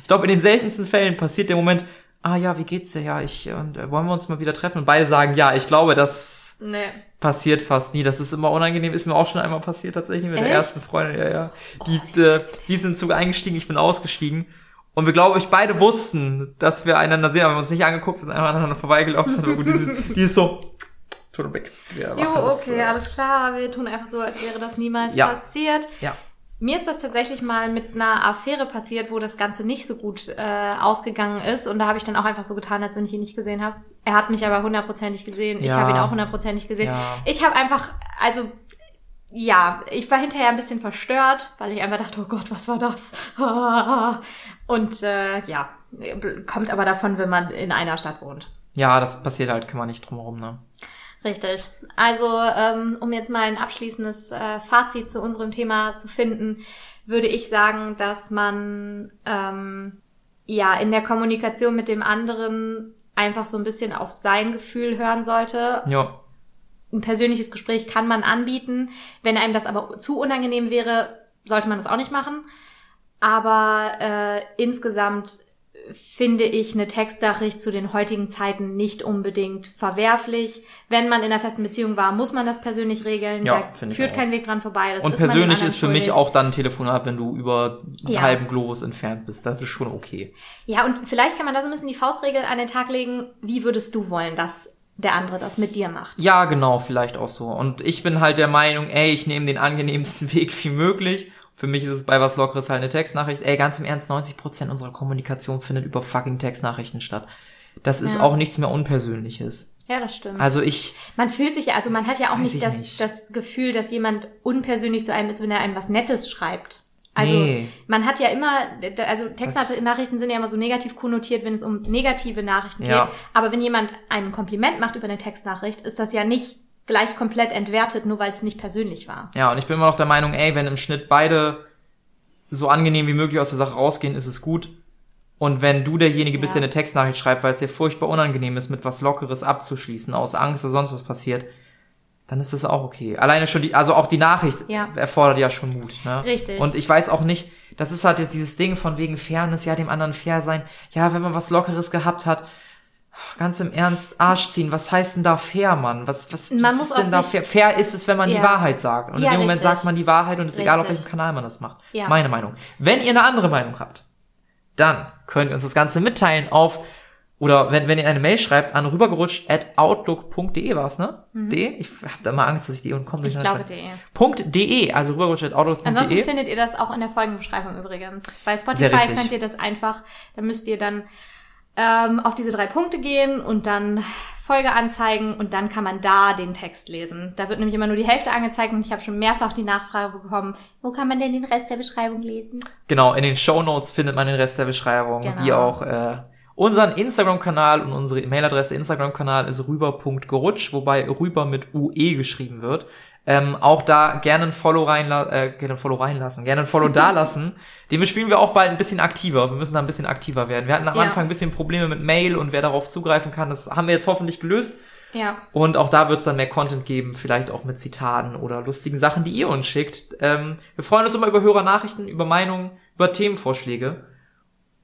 Ich glaube, in den seltensten Fällen passiert der Moment, ah ja, wie geht's dir? Ja, ich, und äh, wollen wir uns mal wieder treffen? Und beide sagen ja. Ich glaube, das Nee. passiert fast nie. Das ist immer unangenehm. Ist mir auch schon einmal passiert tatsächlich mit der Echt? ersten Freundin. Ja, ja. Die, äh, die sind so eingestiegen, ich bin ausgestiegen. Und wir, glaube ich, beide wussten, dass wir einander sehen, aber wir haben uns nicht angeguckt, wir sind einfach aneinander vorbeigelaufen. Aber gut, die, ist, die ist so, tot weg. Wir Jo, machen das, okay, äh, alles klar. Wir tun einfach so, als wäre das niemals Ja. passiert. Ja. Mir ist das tatsächlich mal mit einer Affäre passiert, wo das Ganze nicht so gut äh, ausgegangen ist. Und da habe ich dann auch einfach so getan, als wenn ich ihn nicht gesehen habe. Er hat mich aber hundertprozentig gesehen. Ich Ja. habe ihn auch hundertprozentig gesehen. Ja. Ich habe einfach, also ja, ich war hinterher ein bisschen verstört, weil ich einfach dachte, oh Gott, was war das? Und äh, ja, kommt aber davon, wenn man in einer Stadt wohnt. ja, das passiert halt, kann man nicht drum herum, ne? Richtig. Also, ähm, um jetzt mal ein abschließendes äh, Fazit zu unserem Thema zu finden, würde ich sagen, dass man ähm, ja in der Kommunikation mit dem anderen einfach so ein bisschen auf sein Gefühl hören sollte. Ja. Ein persönliches Gespräch kann man anbieten. Wenn einem das aber zu unangenehm wäre, sollte man das auch nicht machen. Aber äh, insgesamt finde ich eine Textnachricht zu den heutigen Zeiten nicht unbedingt verwerflich. Wenn man in einer festen Beziehung war, muss man das persönlich regeln. Ja, da finde ich führt kein Weg dran vorbei. Das Und ist persönlich ist für mich auch dann ein Telefonat, wenn du über einen Ja. halben Globus entfernt bist. Das ist schon okay. Ja, und vielleicht kann man da so ein bisschen die Faustregel an den Tag legen. Wie würdest du wollen, dass der andere das mit dir macht? Ja, genau, vielleicht auch so. Und ich bin halt der Meinung, ey, ich nehme den angenehmsten Weg wie möglich. Für mich ist es bei was Lockeres halt eine Textnachricht. Ey, ganz im Ernst, 90% unserer Kommunikation findet über fucking Textnachrichten statt. Das ist Ja. auch nichts mehr Unpersönliches. Ja, das stimmt. Also ich, Man fühlt sich ja, also man hat ja auch nicht ich das, nicht. das Gefühl, dass jemand unpersönlich zu einem ist, wenn er einem was Nettes schreibt. Also Nee. man hat ja immer, also Textnachrichten sind ja immer so negativ konnotiert, wenn es um negative Nachrichten Ja. geht. Aber wenn jemand einem ein Kompliment macht über eine Textnachricht, ist das ja nicht gleich komplett entwertet, nur weil es nicht persönlich war. ja, und ich bin immer noch der Meinung, ey, wenn im Schnitt beide so angenehm wie möglich aus der Sache rausgehen, ist es gut. Und wenn du derjenige bist, Ja. der eine Textnachricht schreibt, weil es dir furchtbar unangenehm ist, mit was Lockeres abzuschließen, aus Angst, dass sonst was passiert, dann ist das auch okay. Alleine schon die, also auch die Nachricht Ja. erfordert ja schon Mut. Ne? Richtig. Und ich weiß auch nicht, das ist halt jetzt dieses Ding von wegen Fairness, ja, dem anderen fair sein. Ja, wenn man was Lockeres gehabt hat, ganz im Ernst, Arsch ziehen, was heißt denn da fair, Mann? Was, was, Man was muss ist denn da fair? Fair ist es, wenn man die Ja. Wahrheit sagt. Und Ja, in dem Moment richtig. sagt man die Wahrheit und es ist egal, auf Richtig. welchem Kanal man das macht. Ja. Meine Meinung. Wenn ihr eine andere Meinung habt, dann könnt ihr uns das Ganze mitteilen auf oder wenn, wenn ihr eine Mail schreibt an rübergerutscht at outlook.de war's, ne? De? Ich hab da immer Angst, dass ich die und kommt Mhm. Ich glaube, de. de. Punkt .de, also rübergerutscht at Ansonsten outlook.de. findet ihr das auch in der Folgenbeschreibung übrigens. Bei Spotify richtig. könnt ihr das einfach, da müsst ihr dann ähm, auf diese drei Punkte gehen und dann Folge anzeigen und dann kann man da den Text lesen. Da wird nämlich immer nur die Hälfte angezeigt und ich habe schon mehrfach die Nachfrage bekommen, wo kann man denn den Rest der Beschreibung lesen? Genau, in den Show Notes findet man den Rest der Beschreibung, Genau. wie auch äh, Unseren Instagram-Kanal und unsere E-Mail-Adresse Instagram-Kanal ist rüber.gerutsch, wobei rüber mit UE geschrieben wird. Ähm, auch da gerne ein Follow reinlassen, äh, gerne ein Follow reinlassen, gerne ein Follow dalassen. Den spielen wir auch bald ein bisschen aktiver. Wir müssen da ein bisschen aktiver werden. Wir hatten am Ja. Anfang ein bisschen Probleme mit Mail und wer darauf zugreifen kann. Das haben wir jetzt hoffentlich gelöst. Ja. Und auch da wird es dann mehr Content geben, vielleicht auch mit Zitaten oder lustigen Sachen, die ihr uns schickt. Ähm, wir freuen uns immer über Hörernachrichten, über Meinungen, über Themenvorschläge.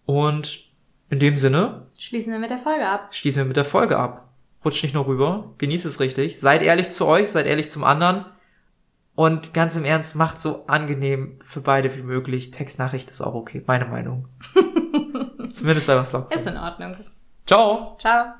Und in dem Sinne Schließen wir mit der Folge ab. schließen wir mit der Folge ab. Rutscht nicht nur rüber, genießt es richtig, seid ehrlich zu euch, seid ehrlich zum anderen und ganz im Ernst, macht so angenehm für beide wie möglich. Textnachricht ist auch okay, meine Meinung. Zumindest bei was Ist in Ordnung. Ciao! Ciao.